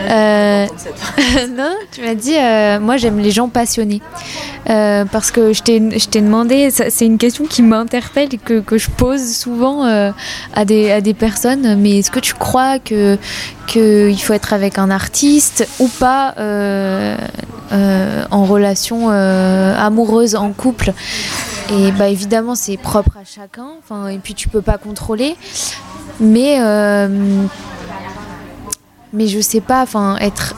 euh, non, tu m'as dit, euh, moi j'aime les gens passionnés. parce que je t'ai demandé, c'est une question qui m'interpelle que, je pose souvent à, des, personnes, mais est-ce que tu crois que qu'il faut être avec un artiste ou pas en relation amoureuse, en couple? Et bah évidemment, c'est propre à chacun. Et puis tu peux pas contrôler. Mais euh, mais je sais pas. Enfin, être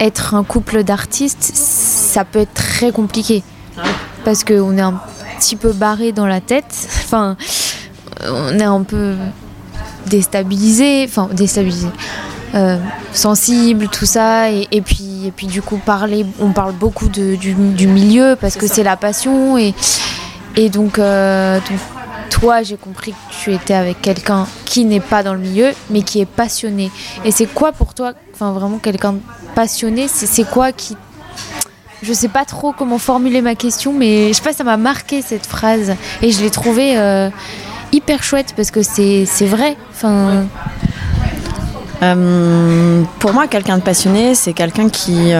être un couple d'artistes, ça peut être très compliqué parce qu'on est un petit peu barré dans la tête. Enfin, on est un peu déstabilisé. Enfin, déstabilisé. Euh, sensible, tout ça, et, puis et puis du coup parler, on parle beaucoup de, du, du, milieu parce que c'est la passion et et donc, euh, donc toi, j'ai compris que tu étais avec quelqu'un qui n'est pas dans le milieu, mais qui est passionné. Et c'est quoi pour toi, enfin vraiment quelqu'un passionné, c'est quoi qui je sais pas trop comment formuler ma question, mais je sais pas, ça m'a marqué cette phrase et je l'ai trouvée euh, hyper chouette parce que c'est vrai. Enfin. Euh, pour moi, quelqu'un de passionné, c'est quelqu'un qui,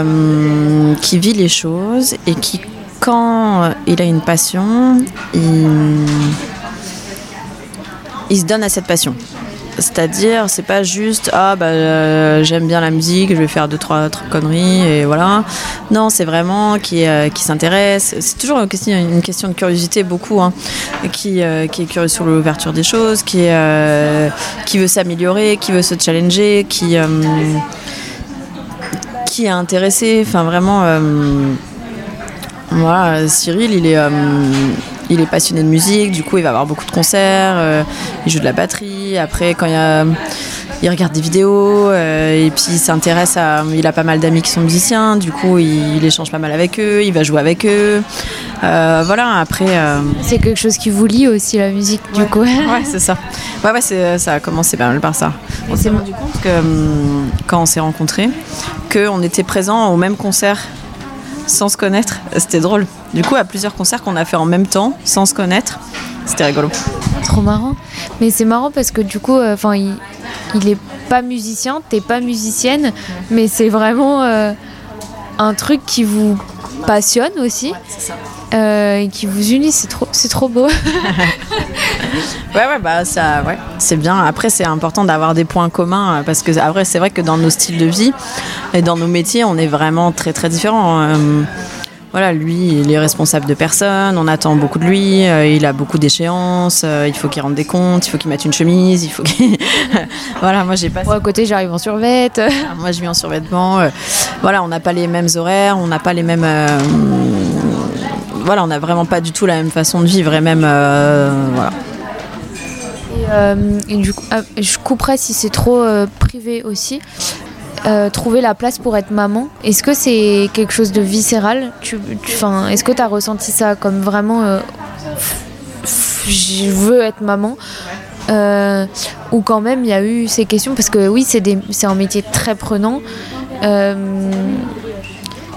qui vit les choses et qui quand il a une passion, il, se donne à cette passion. C'est-à-dire, c'est pas juste ah bah euh, j'aime bien la musique, je vais faire deux trois, conneries et voilà. Non, c'est vraiment qui euh, qui s'intéresse. C'est toujours une question, de curiosité beaucoup, hein, qui euh, qui est curieux sur l'ouverture des choses, qui qui veut s'améliorer, qui veut se challenger, qui qui est intéressé. Enfin vraiment moi, Cyril, il est, il est passionné de musique, du coup, il va avoir beaucoup de concerts, euh, il joue de la batterie. Après, quand il, a, il regarde des vidéos, euh, et puis il s'intéresse à. Il a pas mal d'amis qui sont musiciens, du coup, il, échange pas mal avec eux, il va jouer avec eux. voilà, après. C'est quelque chose qui vous lie aussi, la musique, du coup. ouais, c'est ça. Ouais, ouais, ça a commencé pas mal par ça. On s'est rendu compte que, hum, quand on s'est rencontrés, qu'on était présents au même concert sans se connaître. C'était drôle. Du coup, à plusieurs concerts qu'on a fait en même temps, sans se connaître, c'était rigolo. Trop marrant. Mais c'est marrant parce que du coup, euh, il, il, est pas musicien, t'es pas musicienne, mais c'est vraiment euh, un truc qui vous passionne aussi. c'est ça. Euh, et qui vous unit, c'est trop, c'est trop beau. ouais, ouais, bah ça, ouais, c'est bien. Après, c'est important d'avoir des points communs parce que après, c'est vrai que dans nos styles de vie et dans nos métiers, on est vraiment très très différents. Euh, voilà, lui, il est responsable de personne, on attend beaucoup de lui, euh, il a beaucoup d'échéances, il faut qu'il rende des comptes, il faut qu'il mette une chemise, il faut qu'il... voilà, moi j'ai pas... Moi à côté, j'arrive en survêt. moi je vis en survêtement. voilà, on n'a pas les mêmes horaires, on n'a pas les mêmes voilà, on n'a vraiment pas du tout la même façon de vivre et même euh, voilà. Euh, et, du coup, ah, je couperais si c'est trop euh, privé aussi. trouver la place pour être maman, est-ce que c'est quelque chose de viscéral? Tu, Est-ce que tu as ressenti ça comme vraiment je veux être maman? Ou quand même il y a eu ces questions parce que oui c'est un métier très prenant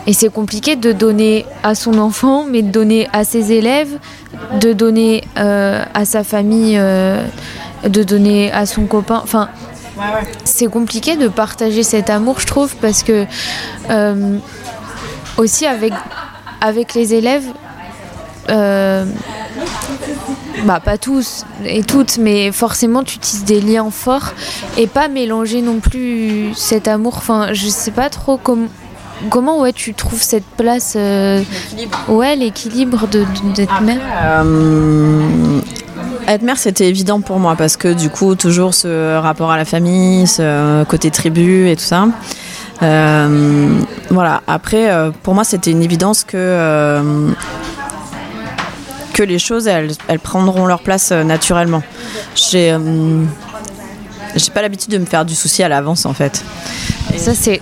et c'est compliqué de donner à son enfant, mais de donner à ses élèves, de donner euh, à sa famille, euh, de donner à son copain. Enfin, c'est compliqué de partager cet amour, je trouve, parce que euh, aussi avec, avec les élèves, bah pas tous et toutes, mais forcément tu tisses des liens forts et pas mélanger non plus cet amour. Enfin, je sais pas trop comment Comment ouais, tu trouves cette place euh, Ouais, l'équilibre d'être mère euh, Être mère, c'était évident pour moi parce que du coup, toujours ce rapport à la famille, ce côté tribu et tout ça. Euh, voilà. Après, pour moi, c'était une évidence que que les choses, elles, elles prendront leur place naturellement. J'ai j'ai pas l'habitude de me faire du souci à l'avance en fait. Et ça, c'est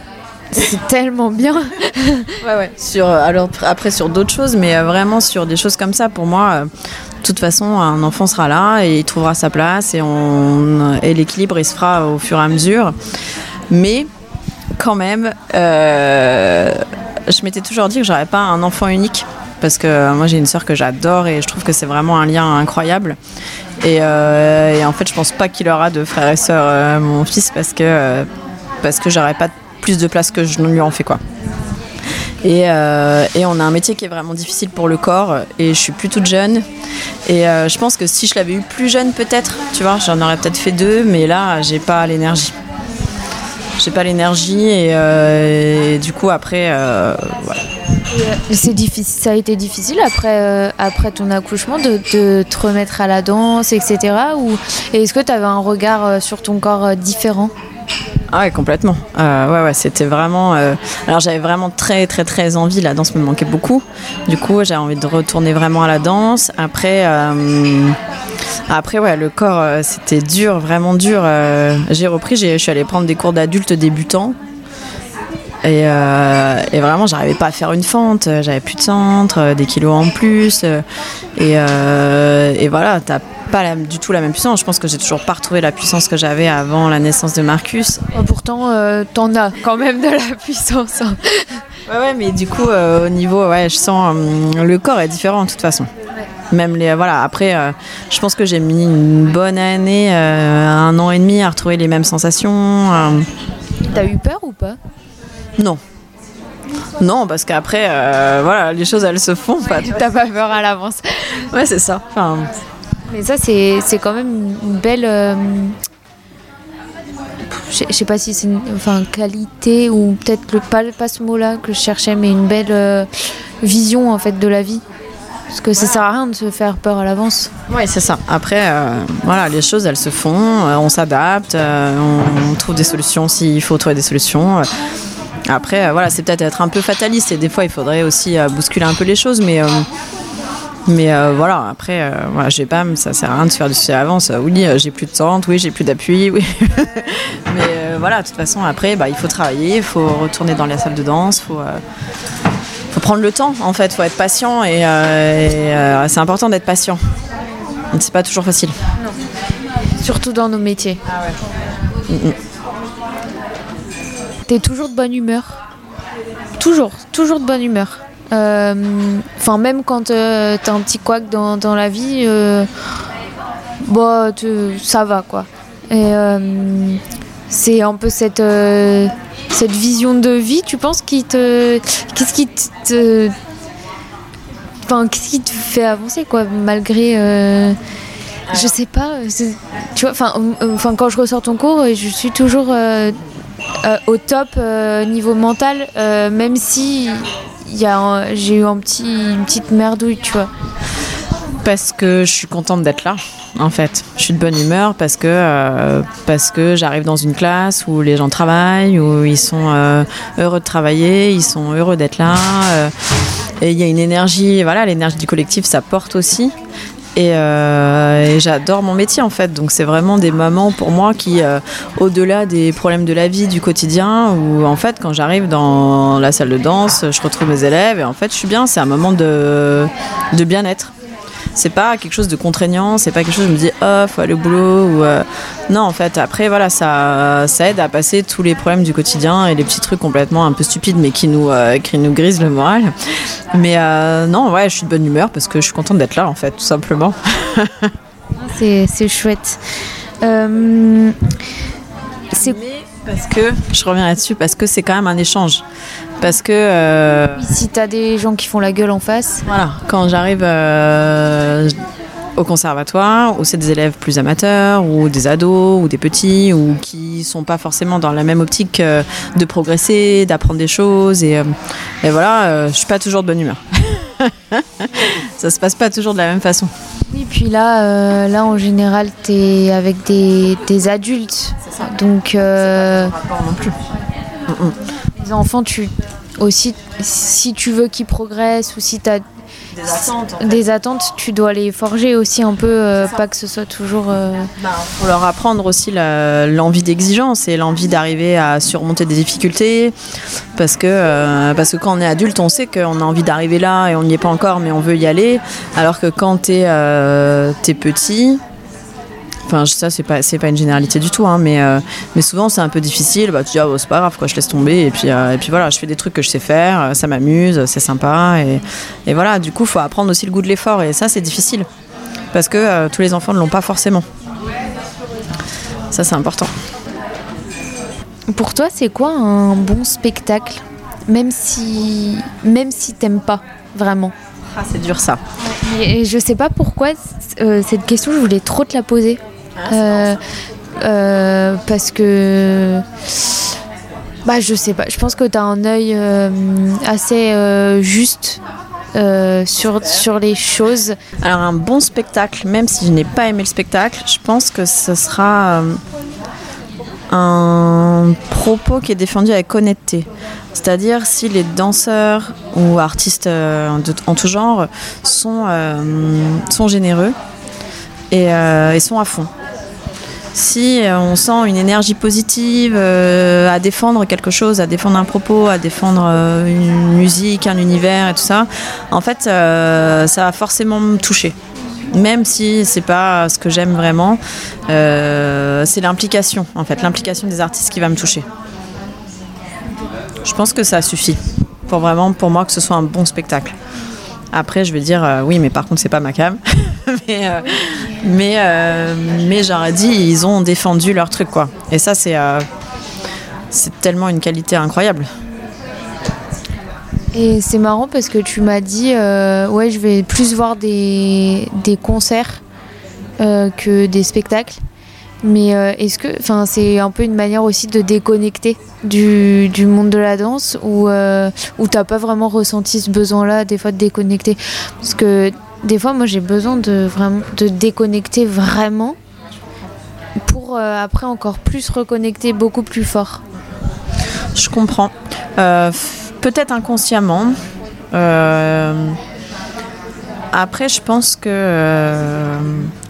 c'est tellement bien. ouais, ouais. Sur, euh, alors après sur d'autres choses, mais euh, vraiment sur des choses comme ça, pour moi, euh, de toute façon, un enfant sera là et il trouvera sa place et, l'équilibre, il se fera au fur et à mesure. Mais quand même, je m'étais toujours dit que j'aurais pas un enfant unique parce que moi j'ai une sœur que j'adore et je trouve que c'est vraiment un lien incroyable. Et, euh, en fait, je pense pas qu'il aura de frères et sœurs, mon fils, parce que, parce que j'aurais pas plus de place que je ne lui en fais quoi. Et, euh, et, on a un métier qui est vraiment difficile pour le corps. Et je suis plus toute jeune. Et euh, je pense que si je l'avais eu plus jeune, peut-être, tu vois, j'en aurais peut-être fait deux. Mais là, j'ai pas l'énergie. J'ai pas l'énergie. Et, euh, du coup, après, voilà. C'est difficile, ça a été difficile après, après ton accouchement de, de, te remettre à la danse, etc. Ou est-ce que tu avais un regard sur ton corps différent? Ah ouais, complètement. Euh, ouais, ouais, c'était vraiment. Euh... Alors j'avais vraiment très, très, très envie. La danse me manquait beaucoup. Du coup, j'ai envie de retourner vraiment à la danse. Après, euh... après, ouais, le corps, c'était dur, vraiment dur. J'ai repris. Je suis allée prendre des cours d'adultes débutants. Et, et, vraiment, j'arrivais pas à faire une fente. J'avais plus de centre, des kilos en plus. Et, et voilà, t'as pas la, du tout la même puissance. Je pense que j'ai toujours pas retrouvé la puissance que j'avais avant la naissance de Marcus. Oh, pourtant, euh, t'en as quand même de la puissance. Hein. Ouais, ouais, mais du coup, euh, au niveau, ouais, je sens euh, le corps est différent de toute façon. Ouais. Même les, voilà. Après, euh, je pense que j'ai mis une bonne année, un an et demi à retrouver les mêmes sensations. T'as eu peur ou pas? Non. Non, parce qu'après, euh, voilà, les choses elles se font. Pas T'as pas peur à l'avance. Ouais, c'est ça. Enfin, mais ça, c'est quand même une belle. Euh, je sais pas si c'est une enfin, qualité ou peut-être le pas, pas ce mot-là que je cherchais, mais une belle euh, vision en fait de la vie. Parce que ça sert à rien de se faire peur à l'avance. Oui, c'est ça. Après, euh, voilà, les choses, elles se font, on s'adapte, on, on, trouve des solutions s'il faut trouver des solutions. Après, voilà, c'est peut-être être un peu fataliste et des fois, il faudrait aussi bousculer un peu les choses, mais mais euh, voilà, après, euh, voilà, j'ai pas, ça sert à rien de se faire du sujet à l'avance. Oui, j'ai plus de centre, oui, j'ai plus d'appui, oui. Mais euh, voilà, de toute façon, après, bah, il faut travailler, il faut retourner dans la salle de danse, il faut, faut prendre le temps, en fait, il faut être patient et, et c'est important d'être patient. C'est pas toujours facile. Non. Surtout dans nos métiers. Ah ouais. Mm -mm. T'es toujours de bonne humeur? Toujours, toujours de bonne humeur. Enfin, euh, même quand euh, t'as un petit couac dans, dans la vie, euh, bah, ça va quoi. Et c'est un peu cette, cette vision de vie, tu penses, qui te. Qu'est-ce qui te. Enfin, qu'est-ce qui te fait avancer quoi, malgré. je sais pas, tu vois, enfin, enfin, quand je ressors ton cours, je suis toujours euh, au top euh, niveau mental, euh, même si j'ai eu un petit, une petite merdouille, tu vois. Parce que je suis contente d'être là, en fait. Je suis de bonne humeur parce que, euh, parce que j'arrive dans une classe où les gens travaillent, où ils sont euh, heureux de travailler, ils sont heureux d'être là. Euh, et il y a une énergie, voilà, l'énergie du collectif, ça porte aussi. Et, euh, et j'adore mon métier en fait. Donc c'est vraiment des moments pour moi qui, euh, au-delà des problèmes de la vie, du quotidien, où en fait quand j'arrive dans la salle de danse, je retrouve mes élèves et en fait je suis bien. C'est un moment de bien-être. C'est pas quelque chose de contraignant, c'est pas quelque chose où je me dis oh faut aller au boulot ou euh... non en fait après voilà ça, ça aide à passer tous les problèmes du quotidien et les petits trucs complètement un peu stupides mais qui nous, euh, qui nous grisent le moral. Mais euh, non ouais je suis de bonne humeur parce que je suis contente d'être là en fait tout simplement. c'est chouette. C'est parce que je reviens là-dessus parce que c'est quand même un échange. Parce que euh, si tu as des gens qui font la gueule en face. voilà quand j'arrive euh, au conservatoire où c'est des élèves plus amateurs ou des ados ou des petits ou qui sont pas forcément dans la même optique euh, de progresser d'apprendre des choses et, et voilà je suis pas toujours de bonne humeur ça se passe pas toujours de la même façon oui, puis là, euh, là en général, tu es avec des, des adultes. Donc. Euh, non plus. Les enfants, tu aussi, si tu veux qu'ils progressent ou si tu as des attentes, en fait. des attentes, tu dois les forger aussi un peu, euh, pas que ce soit toujours. Euh... Bah, faut leur apprendre aussi l'envie d'exigence et l'envie d'arriver à surmonter des difficultés, parce que euh, parce que quand on est adulte, on sait qu'on a envie d'arriver là et on n'y est pas encore, mais on veut y aller, alors que quand t'es es petit Enfin, ça, c'est pas, c'est pas une généralité du tout, hein, mais, euh, mais souvent c'est un peu difficile. Bah, tu dis, ah, oh, c'est pas grave, quoi, je laisse tomber. Et puis, euh, et puis voilà, je fais des trucs que je sais faire, euh, ça m'amuse, c'est sympa. Et, et voilà, du coup, il faut apprendre aussi le goût de l'effort. Et ça, c'est difficile. Parce que euh, tous les enfants ne l'ont pas forcément. Ça, c'est important. Pour toi, c'est quoi un bon spectacle Même si, même si t'aimes pas vraiment? Ah, c'est dur ça. Et, et je sais pas pourquoi euh, cette question, je voulais trop te la poser. Euh, euh, parce que. Bah, je sais pas. Je pense que tu as un œil euh, assez euh, juste euh, sur, sur les choses. Alors un bon spectacle, même si je n'ai pas aimé le spectacle, je pense que ce sera euh, un propos qui est défendu avec honnêteté. C'est-à-dire si les danseurs ou artistes euh, de- en tout genre sont, euh, sont généreux et, euh, et sont à fond. Si euh, on sent une énergie positive euh, à défendre quelque chose, à défendre un propos, à défendre euh, une musique, un univers et tout ça, en fait, ça va forcément me toucher. Même si c'est pas ce que j'aime vraiment, c'est l'implication, en fait, l'implication des artistes qui va me toucher. Je pense que ça suffit pour vraiment, pour moi, que ce soit un bon spectacle. Après, je vais dire, oui, mais par contre, c'est pas ma cam. mais, euh, mais j'aurais dit, ils ont défendu leur truc, quoi. Et ça, c'est euh, c'est tellement une qualité incroyable. Et c'est marrant parce que tu m'as dit, euh, ouais, je vais plus voir des, des concerts que des spectacles. Mais est-ce que, enfin, c'est un peu une manière aussi de déconnecter du, du monde de la danse ou où t'as pas vraiment ressenti ce besoin-là des fois de déconnecter? Parce que des fois, moi, j'ai besoin de vraiment de déconnecter vraiment pour euh, après encore plus reconnecter beaucoup plus fort. Je comprends. Euh, Peut-être inconsciemment. Euh, après, je pense que,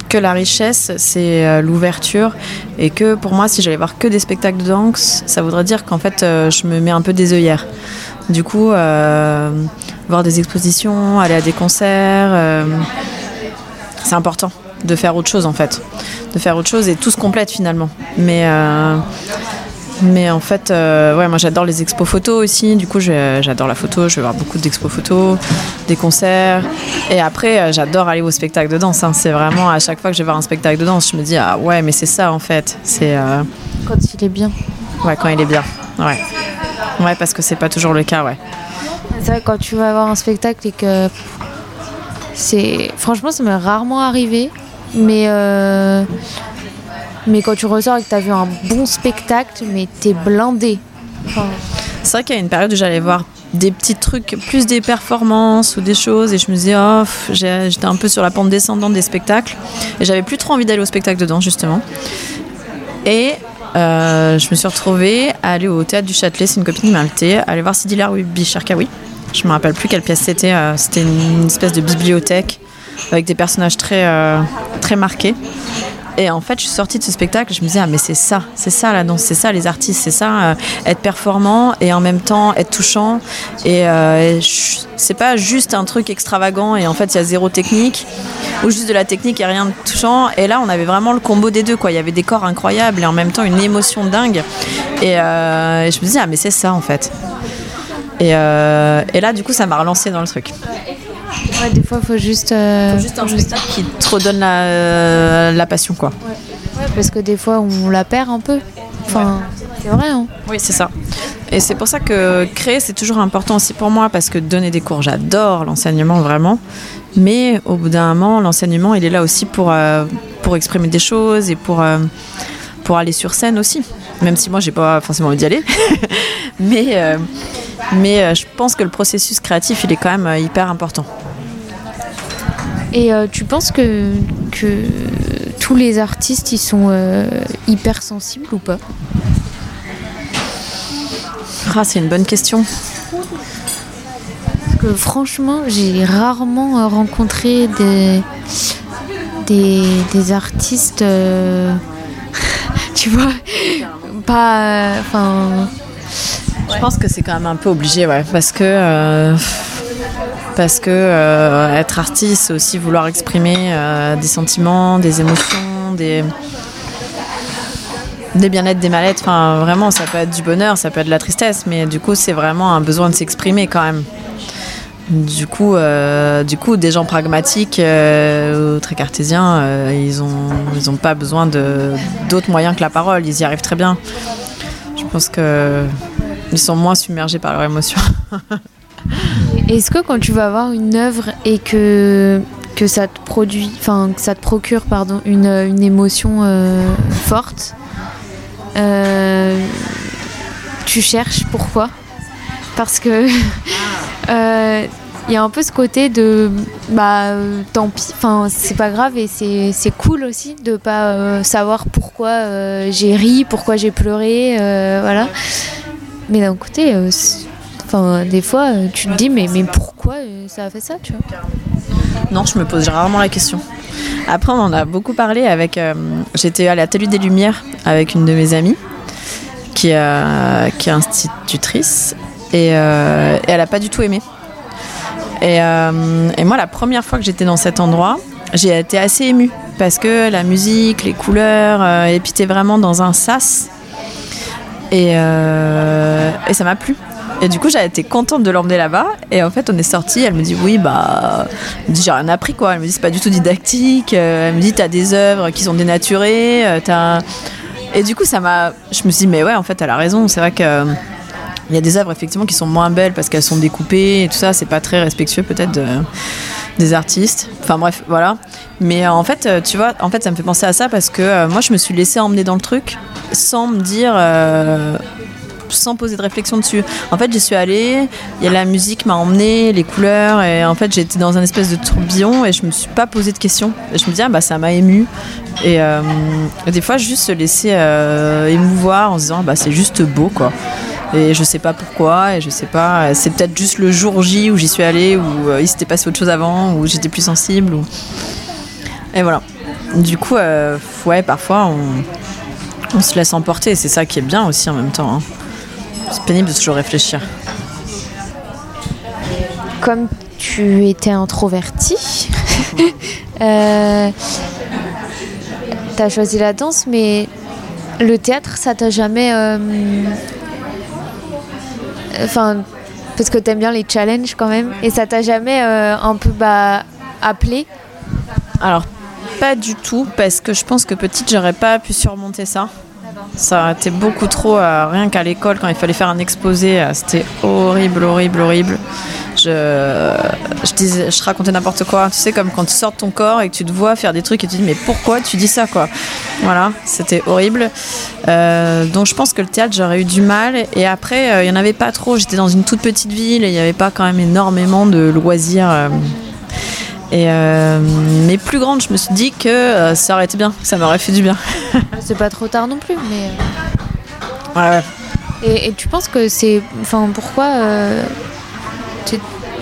que la richesse, c'est l'ouverture. Et que pour moi, si j'allais voir que des spectacles de danse, ça voudrait dire qu'en fait, je me mets un peu des œillères. Du coup, voir des expositions, aller à des concerts, euh, c'est important de faire autre chose en fait. De faire autre chose et tout se complète finalement. Mais. euh, mais en fait, euh, ouais, moi j'adore les expos photos aussi. Du coup, j'adore la photo. Je vais voir beaucoup d'expos photos, des concerts. Et après, j'adore aller au spectacle de danse. hein. C'est vraiment à chaque fois que je vais voir un spectacle de danse, je me dis ah ouais, mais c'est ça en fait. C'est euh, Quand il est bien. ouais quand il est bien. Ouais, ouais parce que c'est pas toujours le cas. Ouais. Vrai, quand tu vas voir un spectacle et que. C'est. Franchement, ça m'est rarement arrivé. Mais. euh, Mais quand tu ressors et que t'as vu un bon spectacle, mais t'es blindé. Enfin, C'est vrai qu'il y a une période où j'allais voir des petits trucs, plus des performances ou des choses, et je me disais, oh, j'étais un peu sur la pente descendante des spectacles, et j'avais plus trop envie d'aller au spectacle dedans, justement. Et euh, je me suis retrouvée à aller au théâtre du Châtelet, c'est une copine qui m'a invitée, à aller voir Sidi Larbi Cherkaoui. Je me rappelle plus quelle pièce c'était, euh, c'était une espèce de bibliothèque avec des personnages très, euh, très marqués. Et en fait, je suis sortie de ce spectacle, je me disais, ah, mais c'est ça, c'est ça la danse, c'est ça les artistes, c'est ça, euh, être performant et en même temps être touchant. Et, euh, et c'est pas juste un truc extravagant et en fait, il y a zéro technique, ou juste de la technique et rien de touchant. Et là, on avait vraiment le combo des deux, quoi. Il y avait des corps incroyables et en même temps une émotion dingue. Et, et je me disais, ah, mais c'est ça en fait. Et, euh, et là, du coup, ça m'a relancé dans le truc. ouais, des fois, faut juste. euh, Juste un spectacle qui te redonne la, euh, la passion, quoi. ouais, parce que des fois, on la perd un peu. Enfin, c'est vrai, hein. Oui, c'est ça. Et c'est pour ça que créer, c'est toujours important aussi pour moi, parce que donner des cours, j'adore l'enseignement vraiment. Mais au bout d'un moment, l'enseignement, il est là aussi pour, euh, pour exprimer des choses et pour, pour aller sur scène aussi. Même si moi, j'ai pas forcément envie d'y aller. mais euh, mais euh, je pense que le processus créatif, il est quand même euh, hyper important. Et tu penses que, que tous les artistes, ils sont hyper sensibles ou pas? Ah, c'est une bonne question. Parce que franchement, j'ai rarement rencontré des, des, des artistes, tu vois, pas. euh, Enfin. Je pense que c'est quand même un peu obligé, ouais, parce que euh, parce que euh, être artiste, c'est aussi vouloir exprimer des sentiments, des émotions, des des bien-être, des mal-être. Enfin, vraiment, ça peut être du bonheur, ça peut être de la tristesse, mais du coup, c'est vraiment un besoin de s'exprimer quand même. Du coup, euh, du coup, des gens pragmatiques euh, très cartésiens, euh, ils n'ont ils ont pas besoin d'autres moyens que la parole. Ils y arrivent très bien. Je pense qu'ils sont moins submergés par leurs émotions. Est-ce que quand tu vas voir une œuvre et que que ça te produit, enfin que ça te procure pardon une, une émotion forte, tu cherches pourquoi? Parce que il euh, y a un peu ce côté de bah tant pis enfin c'est pas grave et c'est cool aussi de pas euh, savoir pourquoi euh, j'ai ri pourquoi j'ai pleuré voilà. Mais d'un côté enfin des fois tu te dis mais mais pourquoi ça a fait ça tu vois? Non je me pose rarement la question. Après on en a beaucoup parlé avec j'étais à l'atelier des lumières avec une de mes amies qui, qui est institutrice et, elle a pas du tout aimé euh, et, moi, la première fois que j'étais dans cet endroit, j'ai été assez émue parce que la musique, les couleurs, euh, et puis t'es vraiment dans un sas. Et, euh, ça m'a plu. Et du coup, j'ai été contente de l'emmener là-bas. Et en fait, on est sorti. Elle me dit oui, bah, j'ai rien appris quoi. Elle me dit c'est pas du tout didactique. Elle me dit t'as des œuvres qui sont dénaturées. Et du coup, ça m'a. Je me suis dit mais ouais, en fait, elle a raison. C'est vrai que il y a des œuvres effectivement qui sont moins belles parce qu'elles sont découpées et tout ça, c'est pas très respectueux peut-être des artistes. Enfin bref, voilà. Mais euh, en fait, euh, tu vois, en fait, ça me fait penser à ça parce que euh, moi, je me suis laissée emmener dans le truc sans me dire, sans poser de réflexion dessus. En fait, j'y suis allée, y a la musique m'a emmenée, les couleurs, et en fait, j'étais dans un espèce de tourbillon et je me suis pas posé de questions. Je me dis, ah, bah ça m'a ému. Et des fois, juste se laisser émouvoir en se disant, bah c'est juste beau, quoi. Et je sais pas pourquoi, et je sais pas, c'est peut-être juste le jour J où j'y suis allée, où euh, il s'était passé autre chose avant, où j'étais plus sensible. Ou... Et voilà. Du coup, euh, ouais, parfois on, se laisse emporter, c'est ça qui est bien aussi en même temps. Hein. C'est pénible de toujours réfléchir. Comme tu étais introverti, euh, tu as choisi la danse, mais le théâtre, ça t'a jamais Enfin, parce que t'aimes bien les challenges quand même. Et ça t'a jamais euh, un peu bah, appelé? Alors, pas du tout, parce que je pense que petite, j'aurais pas pu surmonter ça. Ça a été beaucoup trop, euh, rien qu'à l'école, quand il fallait faire un exposé, euh, c'était horrible, horrible, horrible je, je, disais, je racontais n'importe quoi. Tu sais, comme quand tu sors de ton corps et que tu te vois faire des trucs et tu te dis, mais pourquoi tu dis ça, quoi? Voilà, c'était horrible. Euh, donc je pense que le théâtre, j'aurais eu du mal. Et après, euh, il y n'y en avait pas trop. J'étais dans une toute petite ville et il n'y avait pas quand même énormément de loisirs. Euh. et mais plus grande, je me suis dit que ça aurait été bien, ça m'aurait fait du bien. c'est pas trop tard non plus, mais. Ouais, ouais. Et, et, tu penses que c'est. Enfin, pourquoi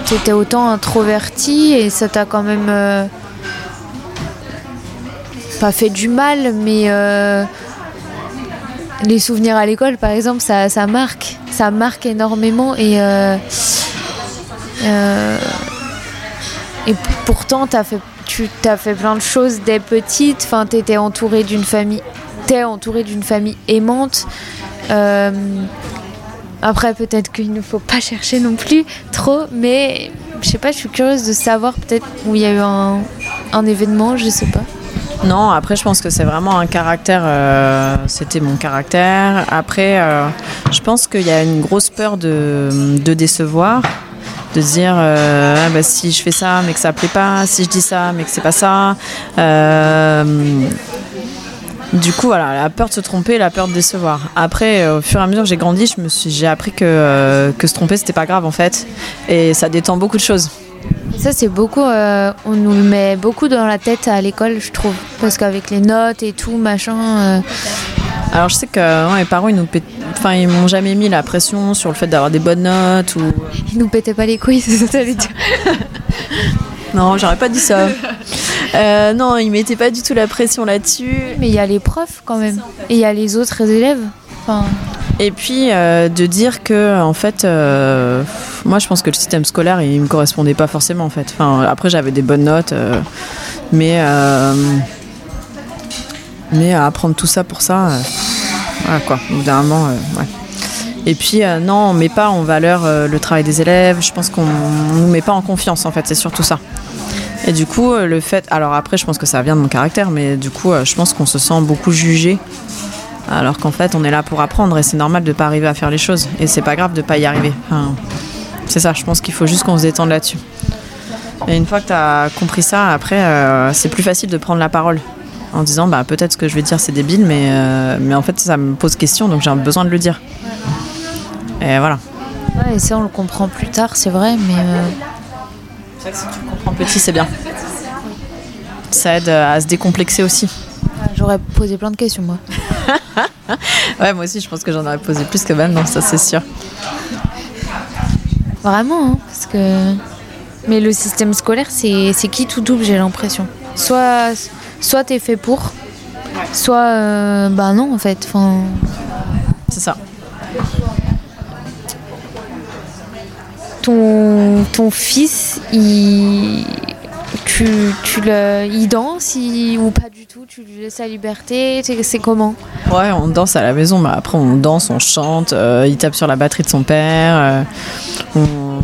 tu étais autant introverti et ça t'a quand même euh, pas fait du mal, mais euh, les souvenirs à l'école, par exemple, ça, ça, marque, ça marque énormément et euh, et pourtant as fait, tu as fait plein de choses dès petite. Enfin, t'étais entourée d'une famille, t'es entourée d'une famille aimante. Après, peut-être qu'il ne faut pas chercher non plus trop, mais je sais pas, je suis curieuse de savoir peut-être où il y a eu un, événement, je sais pas. Non, après, je pense que c'est vraiment un caractère. Euh, c'était mon caractère. Après, euh, je pense qu'il y a une grosse peur de, décevoir de dire euh, ah, bah, si je fais ça mais que ça plaît pas, si je dis ça mais que c'est pas ça. Du coup, voilà, la peur de se tromper, la peur de décevoir. Après, euh, au fur et à mesure j'ai grandi, je me suis, j'ai appris que, euh, que se tromper, c'était pas grave en fait. Et ça détend beaucoup de choses. Ça, c'est beaucoup. Euh, on nous le met beaucoup dans la tête à l'école, je trouve. Parce qu'avec les notes et tout, machin. Alors, je sais que mes parents, ils nous enfin, ils m'ont jamais mis la pression sur le fait d'avoir des bonnes notes. ou. Ils nous pétaient pas les couilles, c'est ça que dire. non, j'aurais pas dit ça. Euh, non, il mettait pas du tout la pression là-dessus. Mais il y a les profs quand même. Et il y a les autres élèves. Et puis euh, de dire que en fait, euh, moi je pense que le système scolaire il me correspondait pas forcément en fait. Enfin, après j'avais des bonnes notes, mais mais apprendre tout ça pour ça, voilà quoi. Au bout d'un moment, ouais. Et puis, euh, non, on met pas en valeur euh, le travail des élèves. Je pense qu'on ne nous met pas en confiance, en fait. C'est surtout ça. Et du coup, euh, le fait. Alors après, je pense que ça vient de mon caractère, mais du coup, euh, je pense qu'on se sent beaucoup jugé. Alors qu'en fait, on est là pour apprendre et c'est normal de pas arriver à faire les choses. Et c'est pas grave de pas y arriver. C'est ça, je pense qu'il faut juste qu'on se détende là-dessus. Et une fois que tu as compris ça, après, euh, c'est plus facile de prendre la parole en disant bah, peut-être ce que je vais dire c'est débile, mais, mais en fait, ça me pose question, donc j'ai besoin de le dire. Et voilà. Et ça, on le comprend plus tard, c'est vrai, mais. C'est vrai que si tu comprends petit, c'est bien. Ça aide euh, à se décomplexer aussi. J'aurais posé plein de questions, moi. Ouais, moi aussi, je pense que j'en aurais posé plus que maintenant, ça c'est sûr. Vraiment, hein, parce que. Mais le système scolaire, c'est c'est qui tout double, j'ai l'impression. Soit, soit t'es fait pour, soit. euh, bah non, en fait. Enfin, C'est ça. Ton, ton fils, il. Tu, tu le, il danse il- ou pas du tout Tu lui laisses sa liberté C'est comment? Ouais, on danse à la maison, mais après on danse, on chante, euh, il tape sur la batterie de son père. euh, on...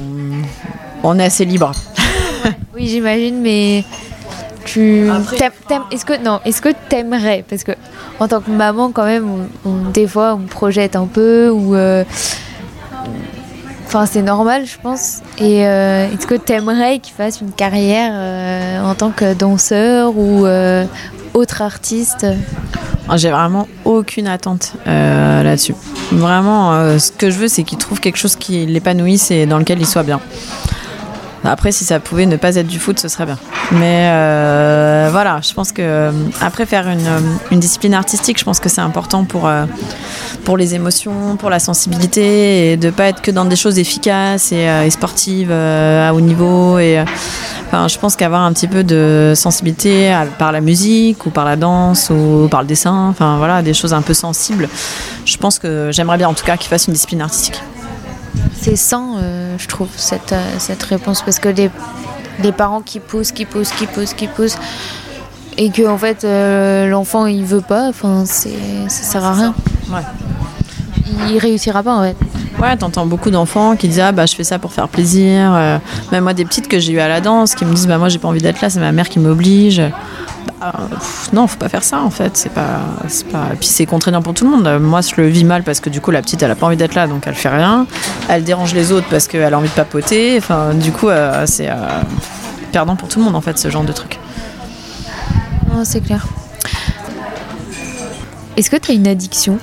on est assez libre. Oui, j'imagine, mais tu est-ce que non, est-ce que t'aimerais? Parce que en tant que maman quand même, on- on- des fois on projette un peu ou euh, enfin c'est normal, je pense. Et euh, est-ce que t'aimerais qu'il fasse une carrière euh, en tant que danseur ou euh, autre artiste? J'ai vraiment aucune attente euh, là-dessus. Vraiment, ce que je veux, c'est qu'il trouve quelque chose qui l'épanouisse et dans lequel il soit bien. Après, si ça pouvait ne pas être du foot, ce serait bien. Mais euh, voilà, je pense que euh, après faire une, euh, une discipline artistique, je pense que c'est important pour pour les émotions, pour la sensibilité et de pas être que dans des choses efficaces et, sportives à haut niveau. Et je pense qu'avoir un petit peu de sensibilité par la musique ou par la danse ou par le dessin, enfin voilà, des choses un peu sensibles. Je pense que j'aimerais bien en tout cas qu'il fasse une discipline artistique. C'est sain, euh, je trouve, cette, euh, cette réponse. Parce que les, les parents qui poussent, qui poussent, qui poussent, qui poussent, et que en fait euh, l'enfant il veut pas, enfin ça sert à rien. Ouais. Il réussira pas en fait. Ouais, t'entends beaucoup d'enfants qui disent ah bah je fais ça pour faire plaisir. Euh, même moi des petites que j'ai eues à la danse qui me disent bah moi j'ai pas envie d'être là, c'est ma mère qui m'oblige. Bah, non, faut pas faire ça en fait. C'est pas, pas. Puis c'est contraignant pour tout le monde. Moi je le vis mal parce que du coup la petite elle a pas envie d'être là donc elle fait rien. Elle dérange les autres parce qu'elle a envie de papoter. Enfin du coup euh, c'est euh, perdant pour tout le monde en fait ce genre de truc. C'est clair. Est-ce que tu as une addiction?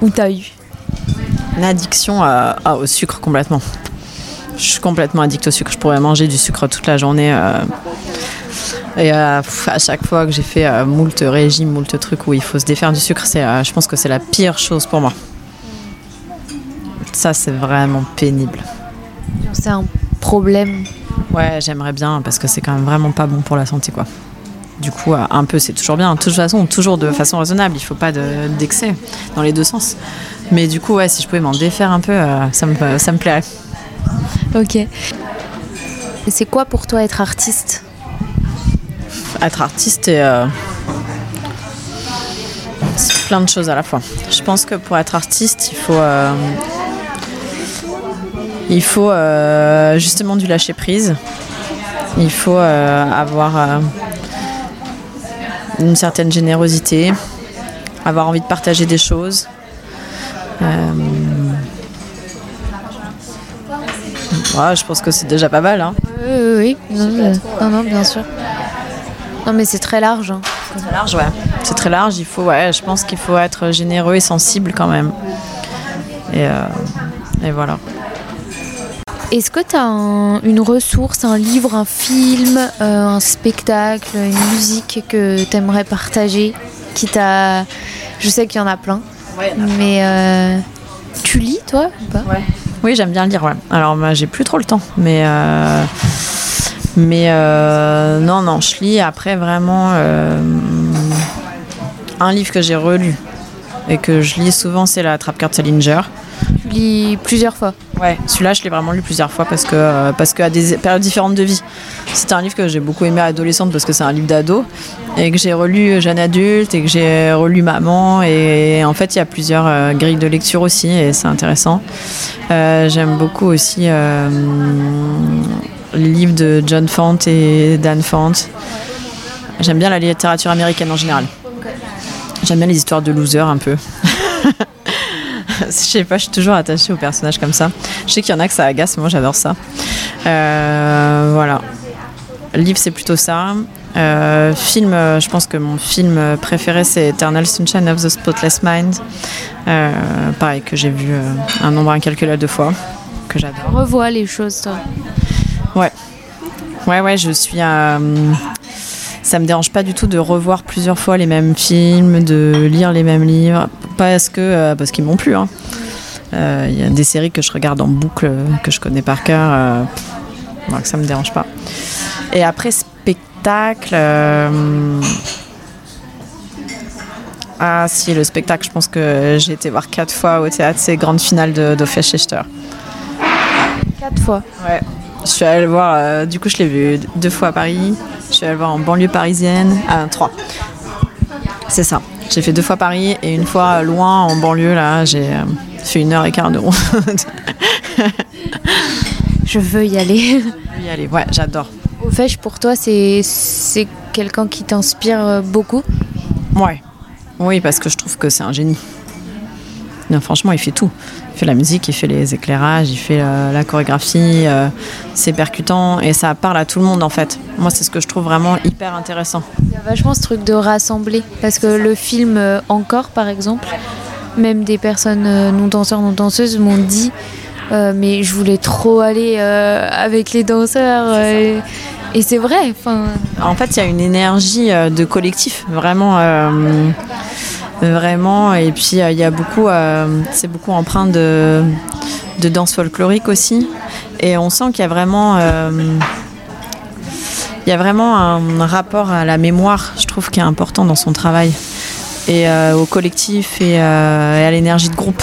Ou t'as eu? Une addiction à- à- au sucre complètement. Je suis complètement addict au sucre. Je pourrais manger du sucre toute la journée. euh, et euh, à chaque fois que j'ai fait euh, moult régimes, moult trucs où il faut se défaire du sucre, c'est, euh, je pense que c'est la pire chose pour moi. Ça, c'est vraiment pénible. C'est un problème. Ouais, j'aimerais bien parce que c'est quand même vraiment pas bon pour la santé, quoi. Du coup, un peu, c'est toujours bien. De toute façon, toujours de façon raisonnable. Il faut pas de- d'excès dans les deux sens. Mais du coup, ouais, si je pouvais m'en défaire un peu, euh, ça, me, ça me plairait. Ok. Et c'est quoi pour toi être artiste? Être artiste et euh, c'est plein de choses à la fois. Je pense que pour être artiste, il faut euh, il faut justement du lâcher prise. Il faut avoir une certaine générosité, avoir envie de partager des choses. Euh, ouais, je pense que c'est déjà pas mal. Hein. Oui, oui, oui. Non, euh, non, non, bien sûr. Non, mais c'est très large. hein. C'est très large, ouais. C'est très large. Il faut, ouais, je pense qu'il faut être généreux et sensible quand même. Et, euh, et voilà. Est-ce que tu as une ressource, un livre, un film, euh, un spectacle, une musique que tu aimerais partager qui t'a... Je sais qu'il y en a plein, mais euh, tu lis toi ou pas? Oui, j'aime bien lire. Ouais. Alors, moi, j'ai plus trop le temps, mais euh, mais euh, non, non, je lis après vraiment euh, un livre que j'ai relu et que je lis souvent, c'est la Trappe-carte Salinger. Tu lis plusieurs fois Ouais, celui-là, je l'ai vraiment lu plusieurs fois parce que, euh, parce qu'à des périodes différentes de vie. C'est un livre que j'ai beaucoup aimé adolescente parce que c'est un livre d'ado et que j'ai relu jeune adulte et que j'ai relu maman. Et en fait, il y a plusieurs euh, grilles de lecture aussi et c'est intéressant. Euh, j'aime beaucoup aussi les livres de John Font et Dan Font. J'aime bien la littérature américaine en général. J'aime bien les histoires de losers un peu. je sais pas, je suis toujours attachée aux personnages comme ça. Je sais qu'il y en a que ça agace, mais moi j'adore ça. Euh, voilà. Livre, c'est plutôt ça. Euh, film, euh, je pense que mon film préféré c'est Eternal Sunshine of the Spotless Mind. pareil, que j'ai vu un nombre incalculable de fois, que j'adore. Revois les choses, toi. Ouais. Ouais, ouais, je suis un ça me dérange pas du tout de revoir plusieurs fois les mêmes films, de lire les mêmes livres, parce que euh, parce qu'ils m'ont plu. Hein. Euh, il y a des séries que je regarde en boucle, que je connais par cœur, euh, donc ça me dérange pas. Et après spectacle. Ah si, le spectacle, je pense que j'ai été voir quatre fois au théâtre, c'est grande finale de Schechter. Quatre fois Ouais. Je suis allée le voir, du coup je l'ai vu deux fois à Paris, je suis allée voir en banlieue parisienne. à 3. C'est ça. J'ai fait deux fois Paris et une fois loin en banlieue. Là, j'ai euh, fait une heure et quart de ronde. Je veux y aller. y aller, ouais, j'adore. Au fait, pour toi, c'est quelqu'un qui t'inspire euh, beaucoup? Ouais. Oui, parce que je trouve que c'est un génie. Non, franchement, il fait tout. Il fait la musique, il fait les éclairages, il fait euh, la chorégraphie, euh, c'est percutant et ça parle à tout le monde en fait. Moi, c'est ce que je trouve vraiment hyper intéressant. Il y a vachement ce truc de rassembler parce que le film euh, Encore, par exemple, même des personnes non danseurs, non danseuses m'ont dit mais je voulais trop aller avec les danseurs. et c'est vrai. En fait, il y a une énergie de collectif, vraiment vraiment. Et puis euh, il y a beaucoup, euh, c'est beaucoup empreint de, danse folklorique aussi. Et on sent qu'il y a vraiment euh, il y a vraiment un rapport à la mémoire, je trouve, qui est important dans son travail, et au collectif et, à l'énergie de groupe.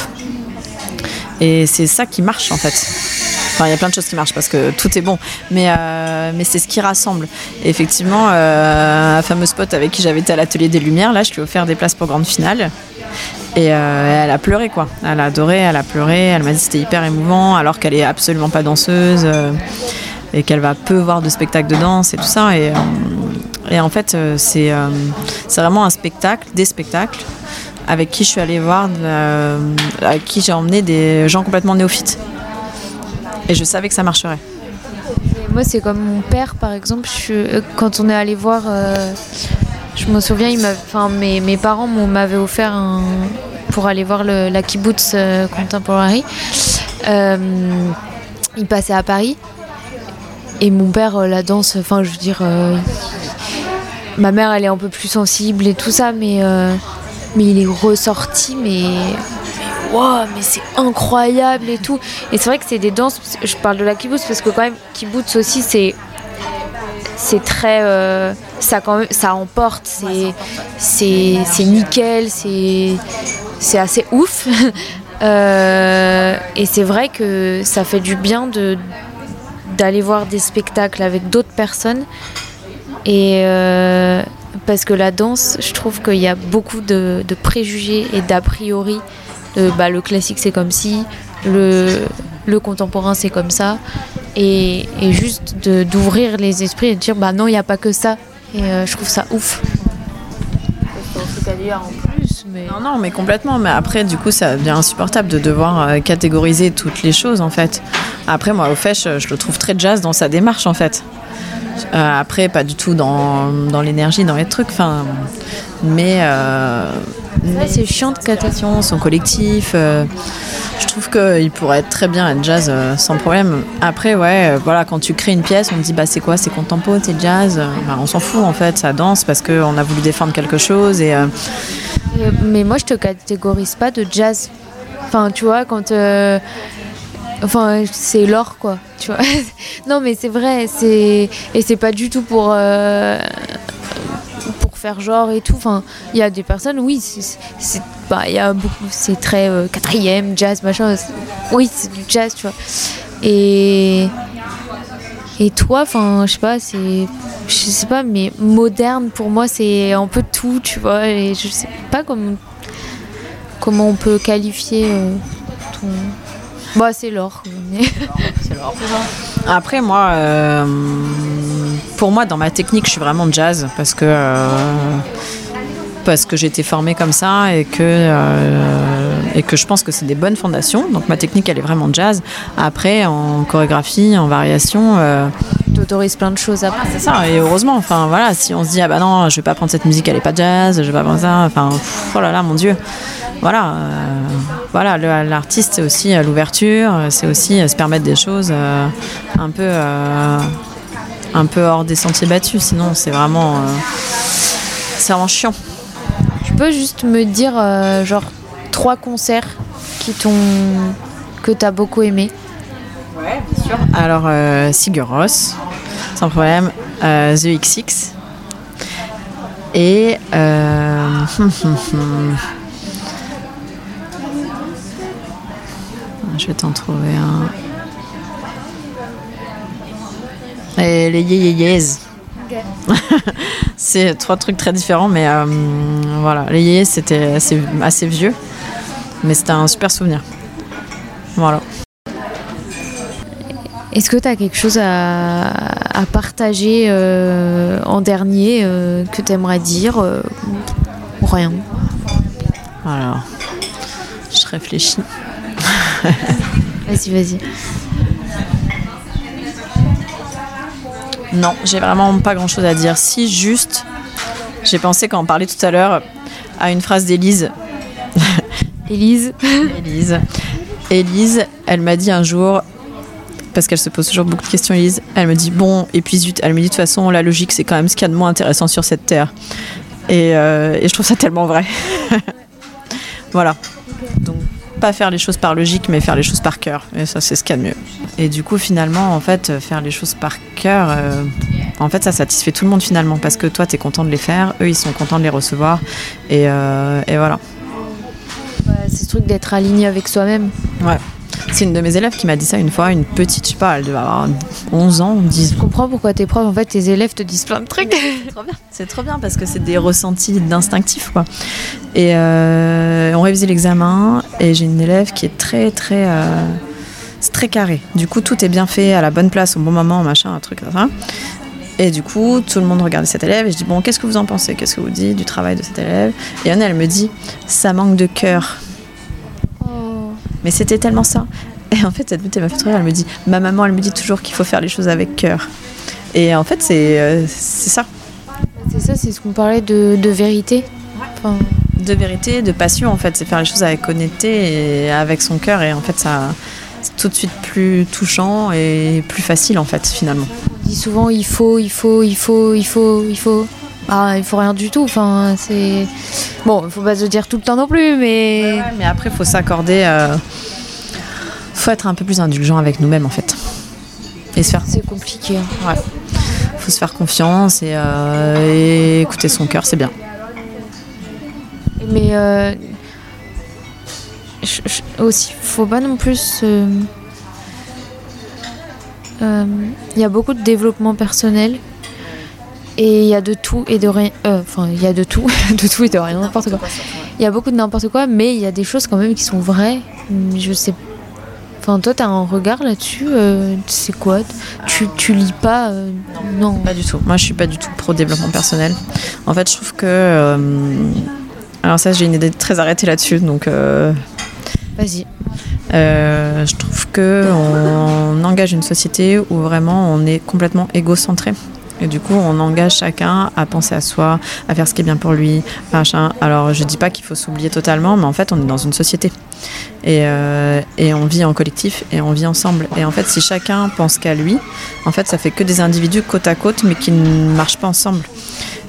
Et c'est ça qui marche en fait. Enfin, il y a plein de choses qui marchent parce que tout est bon, mais, mais c'est ce qui rassemble. effectivement, un fameux spot avec qui j'avais été à l'atelier des Lumières, là, je lui ai offert des places pour grande finale. Et elle a pleuré quoi. Elle a adoré, elle a pleuré. Elle m'a dit c'était hyper émouvant alors qu'elle est absolument pas danseuse et qu'elle va peu voir de spectacles de danse et tout ça. Et, et en fait, c'est vraiment un spectacle, des spectacles avec qui je suis allée voir, avec qui j'ai emmené des gens complètement néophytes. Et je savais que ça marcherait. moi, c'est comme mon père, par exemple. Euh, quand on est allé voir, euh, je me souviens, il enfin, mes, mes parents m'avaient offert un, pour aller voir la kibbutz euh, contemporary. il passait à Paris. Et mon père, la danse, enfin, je veux dire, ma mère, elle est un peu plus sensible et tout ça, mais mais il est ressorti, mais wow, mais c'est incroyable et tout. Et c'est vrai que c'est des danses, je parle de la kibbutz parce que quand même, kibbutz aussi, c'est c'est très euh, ça quand même, ça emporte c'est c'est nickel c'est c'est assez ouf euh, et c'est vrai que ça fait du bien de d'aller voir des spectacles avec d'autres personnes et euh, parce que la danse, je trouve qu'il y a beaucoup de, préjugés et d'a priori. Bah, le classique, c'est comme si, le, le contemporain, c'est comme ça. Et, juste d'ouvrir les esprits et de dire, bah non, il n'y a pas que ça. Et euh, je trouve ça ouf. en plus. Non, non, mais complètement. Mais après, du coup, ça devient insupportable de devoir euh, catégoriser toutes les choses, en fait. Après, moi, au fait, je le trouve très jazz dans sa démarche, en fait. Euh, après, pas du tout dans, dans l'énergie, dans les trucs. Enfin, mais, euh, c'est chiant de catation, son collectif. Euh, je trouve qu'il pourrait être très bien être jazz sans problème. Après, ouais, voilà, quand tu crées une pièce, on te dit bah c'est quoi, c'est contempo, c'est jazz. Bah, on s'en fout en fait, ça danse parce qu'on a voulu défendre quelque chose et. Mais moi, je te catégorise pas de jazz. Enfin, tu vois, quand Enfin, c'est l'or, quoi. Tu vois. non, mais c'est vrai. C'est et c'est pas du tout pour euh, pour faire genre et tout. Enfin, il y a des personnes, oui, c'est, bah, y a beaucoup, c'est très euh, quatrième, jazz, machin. Oui, c'est du jazz, tu vois. Et et toi, enfin, je sais pas, c'est, je sais pas, mais moderne pour moi, c'est un peu tout, tu vois. Et je sais pas comment comment on peut qualifier euh, ton. Bah, c'est l'or. Après, moi, euh, pour moi, dans ma technique, je suis vraiment jazz parce que euh, que été formée comme ça et que euh, et que je pense que c'est des bonnes fondations. Donc ma technique, elle est vraiment jazz. Après, en chorégraphie, en variation. euh, T'autorises plein de choses après. c'est ça, et heureusement, enfin voilà, si on se dit ah bah non, je vais pas prendre cette musique, elle est pas jazz, je vais pas prendre ça, enfin pff, oh là là, mon dieu. Voilà, euh, voilà, l'artiste c'est aussi euh, l'ouverture, c'est aussi euh, se permettre des choses euh, un peu un peu hors des sentiers battus, sinon c'est vraiment c'est vraiment chiant. Tu peux juste me dire, genre, trois concerts qui t'ont. que t'as beaucoup aimé Alors euh, Sigur Rós, sans problème, euh, The XX et euh, je vais t'en trouver un. Et les Yé Yé Yés. C'est trois trucs très différents, mais euh, voilà, les Yé Yés, c'était assez, assez vieux, mais c'était un super souvenir. Voilà. Est-ce que t'as quelque chose à, à partager euh, en dernier euh, que t'aimerais dire euh, ou Rien? Alors, je réfléchis. Vas-y, vas-y. Non, j'ai vraiment pas grand chose à dire. Si, juste, j'ai pensé quand on parlait tout à l'heure à une phrase d'Élise. Élise Élise. Élise, elle m'a dit un jour, parce qu'elle se pose toujours beaucoup de questions, Élise, elle me dit Bon, et puis zut, elle me dit de toute façon, la logique, c'est quand même ce qu'il y a de moins intéressant sur cette terre. Et, euh, je trouve ça tellement vrai. voilà. Donc, pas faire les choses par logique, mais faire les choses par cœur. Et ça, c'est ce qu'il y a de mieux. Et du coup, finalement, en fait, faire les choses par cœur, euh, en fait, ça satisfait tout le monde finalement, parce que toi, tu es content de les faire, eux, ils sont contents de les recevoir. Et, euh, et voilà. Ouais, C'est ce truc d'être aligné avec soi-même. Ouais. C'est une de mes élèves qui m'a dit ça une fois, une petite, je sais pas, elle devait avoir 11 ans, 10 Je comprends pourquoi tes profs, en fait, tes élèves te disent plein de trucs. C'est trop bien. C'est trop bien parce que c'est des ressentis d'instinctifs quoi. Et euh, on révisait l'examen et j'ai une élève qui est très très euh, c'est très carré. Du coup tout est bien fait à la bonne place au bon moment machin un truc comme ça. Et du coup tout le monde regardait cette élève et je dis bon qu'est-ce que vous en pensez? Qu'est-ce que vous dites du travail de cette élève? Et Anne elle me dit ça manque de cœur. Mais c'était tellement ça. Et en fait, cette elle m'a fait rire. Elle me dit, ma maman, elle me dit toujours qu'il faut faire les choses avec cœur. Et en fait, c'est euh, ça. C'est ça, c'est ce qu'on parlait de, de vérité. Enfin, De vérité, de passion, en fait. C'est faire les choses avec honnêteté et avec son cœur. Et en fait, ça, tout de suite plus touchant et plus facile, en fait, finalement. on dit souvent il faut, il faut, il faut, il faut, il faut. Ah, il faut rien du tout. Enfin, c'est. Bon, il faut pas se dire tout le temps non plus, mais. Ouais, mais après, il faut s'accorder. euh, faut être un peu plus indulgent avec nous-mêmes, en fait. Et se faire C'est compliqué. hein. Ouais. Faut se faire confiance et, euh, et écouter son cœur, c'est bien. Mais euh, je- je- aussi, faut pas non plus. se- euh, Il y a beaucoup de développement personnel et il y a de tout et de rien. euh, Enfin, il y a de tout, de tout et de rien, n'importe quoi. Il y a beaucoup de n'importe quoi, mais il y a des choses quand même qui sont vraies. Je sais. Enfin, toi, t'as un regard là-dessus. euh, c'est quoi? Tu, tu lis pas euh, Non. Pas du tout. Moi, je suis pas du tout pro développement personnel. En fait, je trouve que. euh, alors, ça, j'ai une idée très arrêtée là-dessus. Donc, euh, Vas-y. euh, je trouve que on engage une société où vraiment on est complètement égocentré. Et du coup, on engage chacun à penser à soi, à faire ce qui est bien pour lui, machin. Alors, je dis pas qu'il faut s'oublier totalement, mais en fait, on est dans une société. Et, euh, et on vit en collectif et on vit ensemble. Et en fait, si chacun pense qu'à lui, en fait, ça fait que des individus côte à côte, mais qui ne marchent pas ensemble.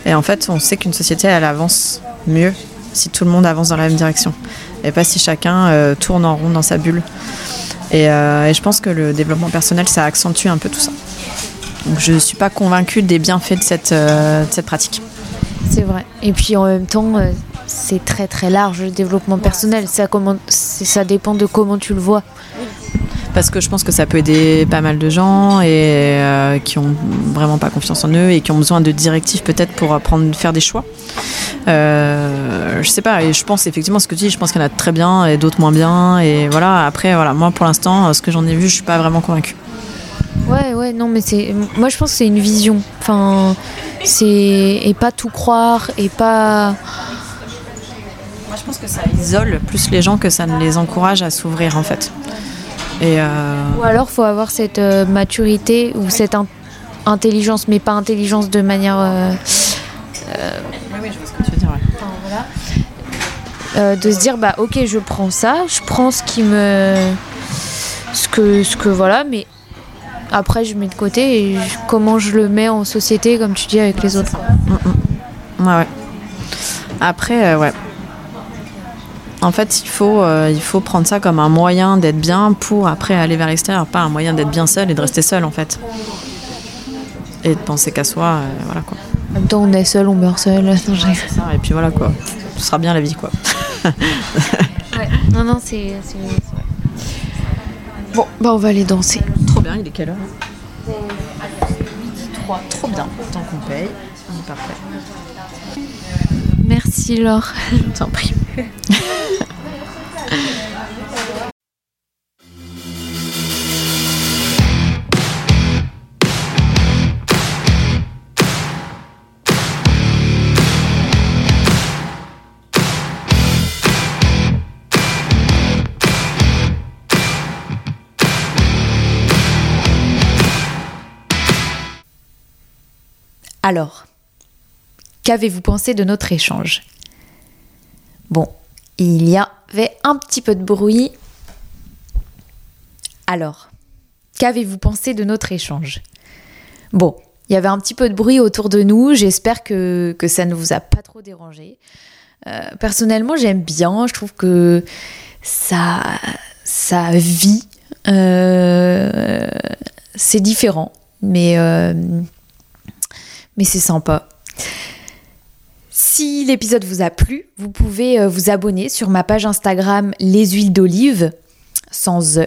Et en fait, on sait qu'une société, elle avance mieux si tout le monde avance dans la même direction. Et pas si chacun euh, tourne en rond dans sa bulle. Et, euh, et je pense que le développement personnel, ça accentue un peu tout ça. Donc je ne suis pas convaincue des bienfaits de cette, euh, de cette pratique. C'est vrai. Et puis en même temps, euh, c'est très très large le développement personnel. Ça, comment, c'est- ça dépend de comment tu le vois. Parce que je pense que ça peut aider pas mal de gens et euh, qui ont vraiment pas confiance en eux et qui ont besoin de directives peut-être pour prendre, faire des choix. Euh, je sais pas, et je pense effectivement ce que tu dis, je pense qu'il y en a de très bien et d'autres moins bien. Et voilà, après, voilà, moi pour l'instant, euh, ce que j'en ai vu, je suis pas vraiment convaincue. Ouais, ouais, non, mais c'est. Moi, je pense que c'est une vision. Enfin, c'est. Et pas tout croire, et pas. Moi je pense que ça isole plus les gens que ça ne les encourage à s'ouvrir en fait. Et euh, Ou alors, faut avoir cette euh, maturité ou cette in- intelligence, mais pas intelligence de manière. euh, Oui, oui, je vois ce que tu veux dire. euh, de se dire, bah, ok, je prends ça, je prends ce qui me. Ce que, ce que voilà, mais après, je mets de côté et je- comment je le mets en société, comme tu dis, avec les autres. quoi. Ouais, ouais. Après, euh, ouais. En fait, il faut, euh, il faut prendre ça comme un moyen d'être bien pour après aller vers l'extérieur, pas un moyen d'être bien seul et de rester seul en fait. Et de penser qu'à soi, euh, voilà quoi. En même temps, on est seul, on meurt seul. Non, je. C'est ça, et puis voilà quoi. Ce sera bien la vie quoi. Ouais. Non, non, c'est. Bon, bah, on va aller danser. Bien, il est quelle heure? 3, trop bien. Tant qu'on paye, on est parfait. Merci, Laure. Je t'en prie. Alors, qu'avez-vous pensé de notre échange? Bon, il y avait un petit peu de bruit. Alors, qu'avez-vous pensé de notre échange? Bon, il y avait un petit peu de bruit autour de nous. J'espère que, ça ne vous a pas trop dérangé. Euh, personnellement, j'aime bien. Je trouve que ça, ça vit. Euh, c'est différent, mais, euh, c'est sympa. Si l'épisode vous a plu, vous pouvez euh, vous abonner sur ma page Instagram Les Huiles d'Olive, sans E,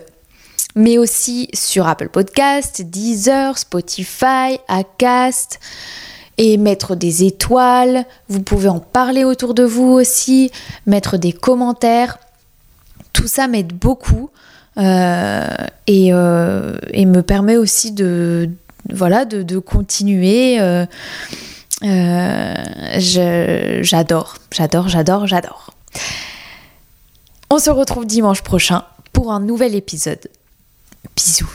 mais aussi sur Apple Podcast, Deezer, Spotify, Acast, et mettre des étoiles. Vous pouvez en parler autour de vous aussi, mettre des commentaires. Tout ça m'aide beaucoup euh, euh, et me permet aussi de, voilà, de, continuer. Euh, euh, j'adore, j'adore, j'adore, j'adore. On se retrouve dimanche prochain pour un nouvel épisode. Bisous.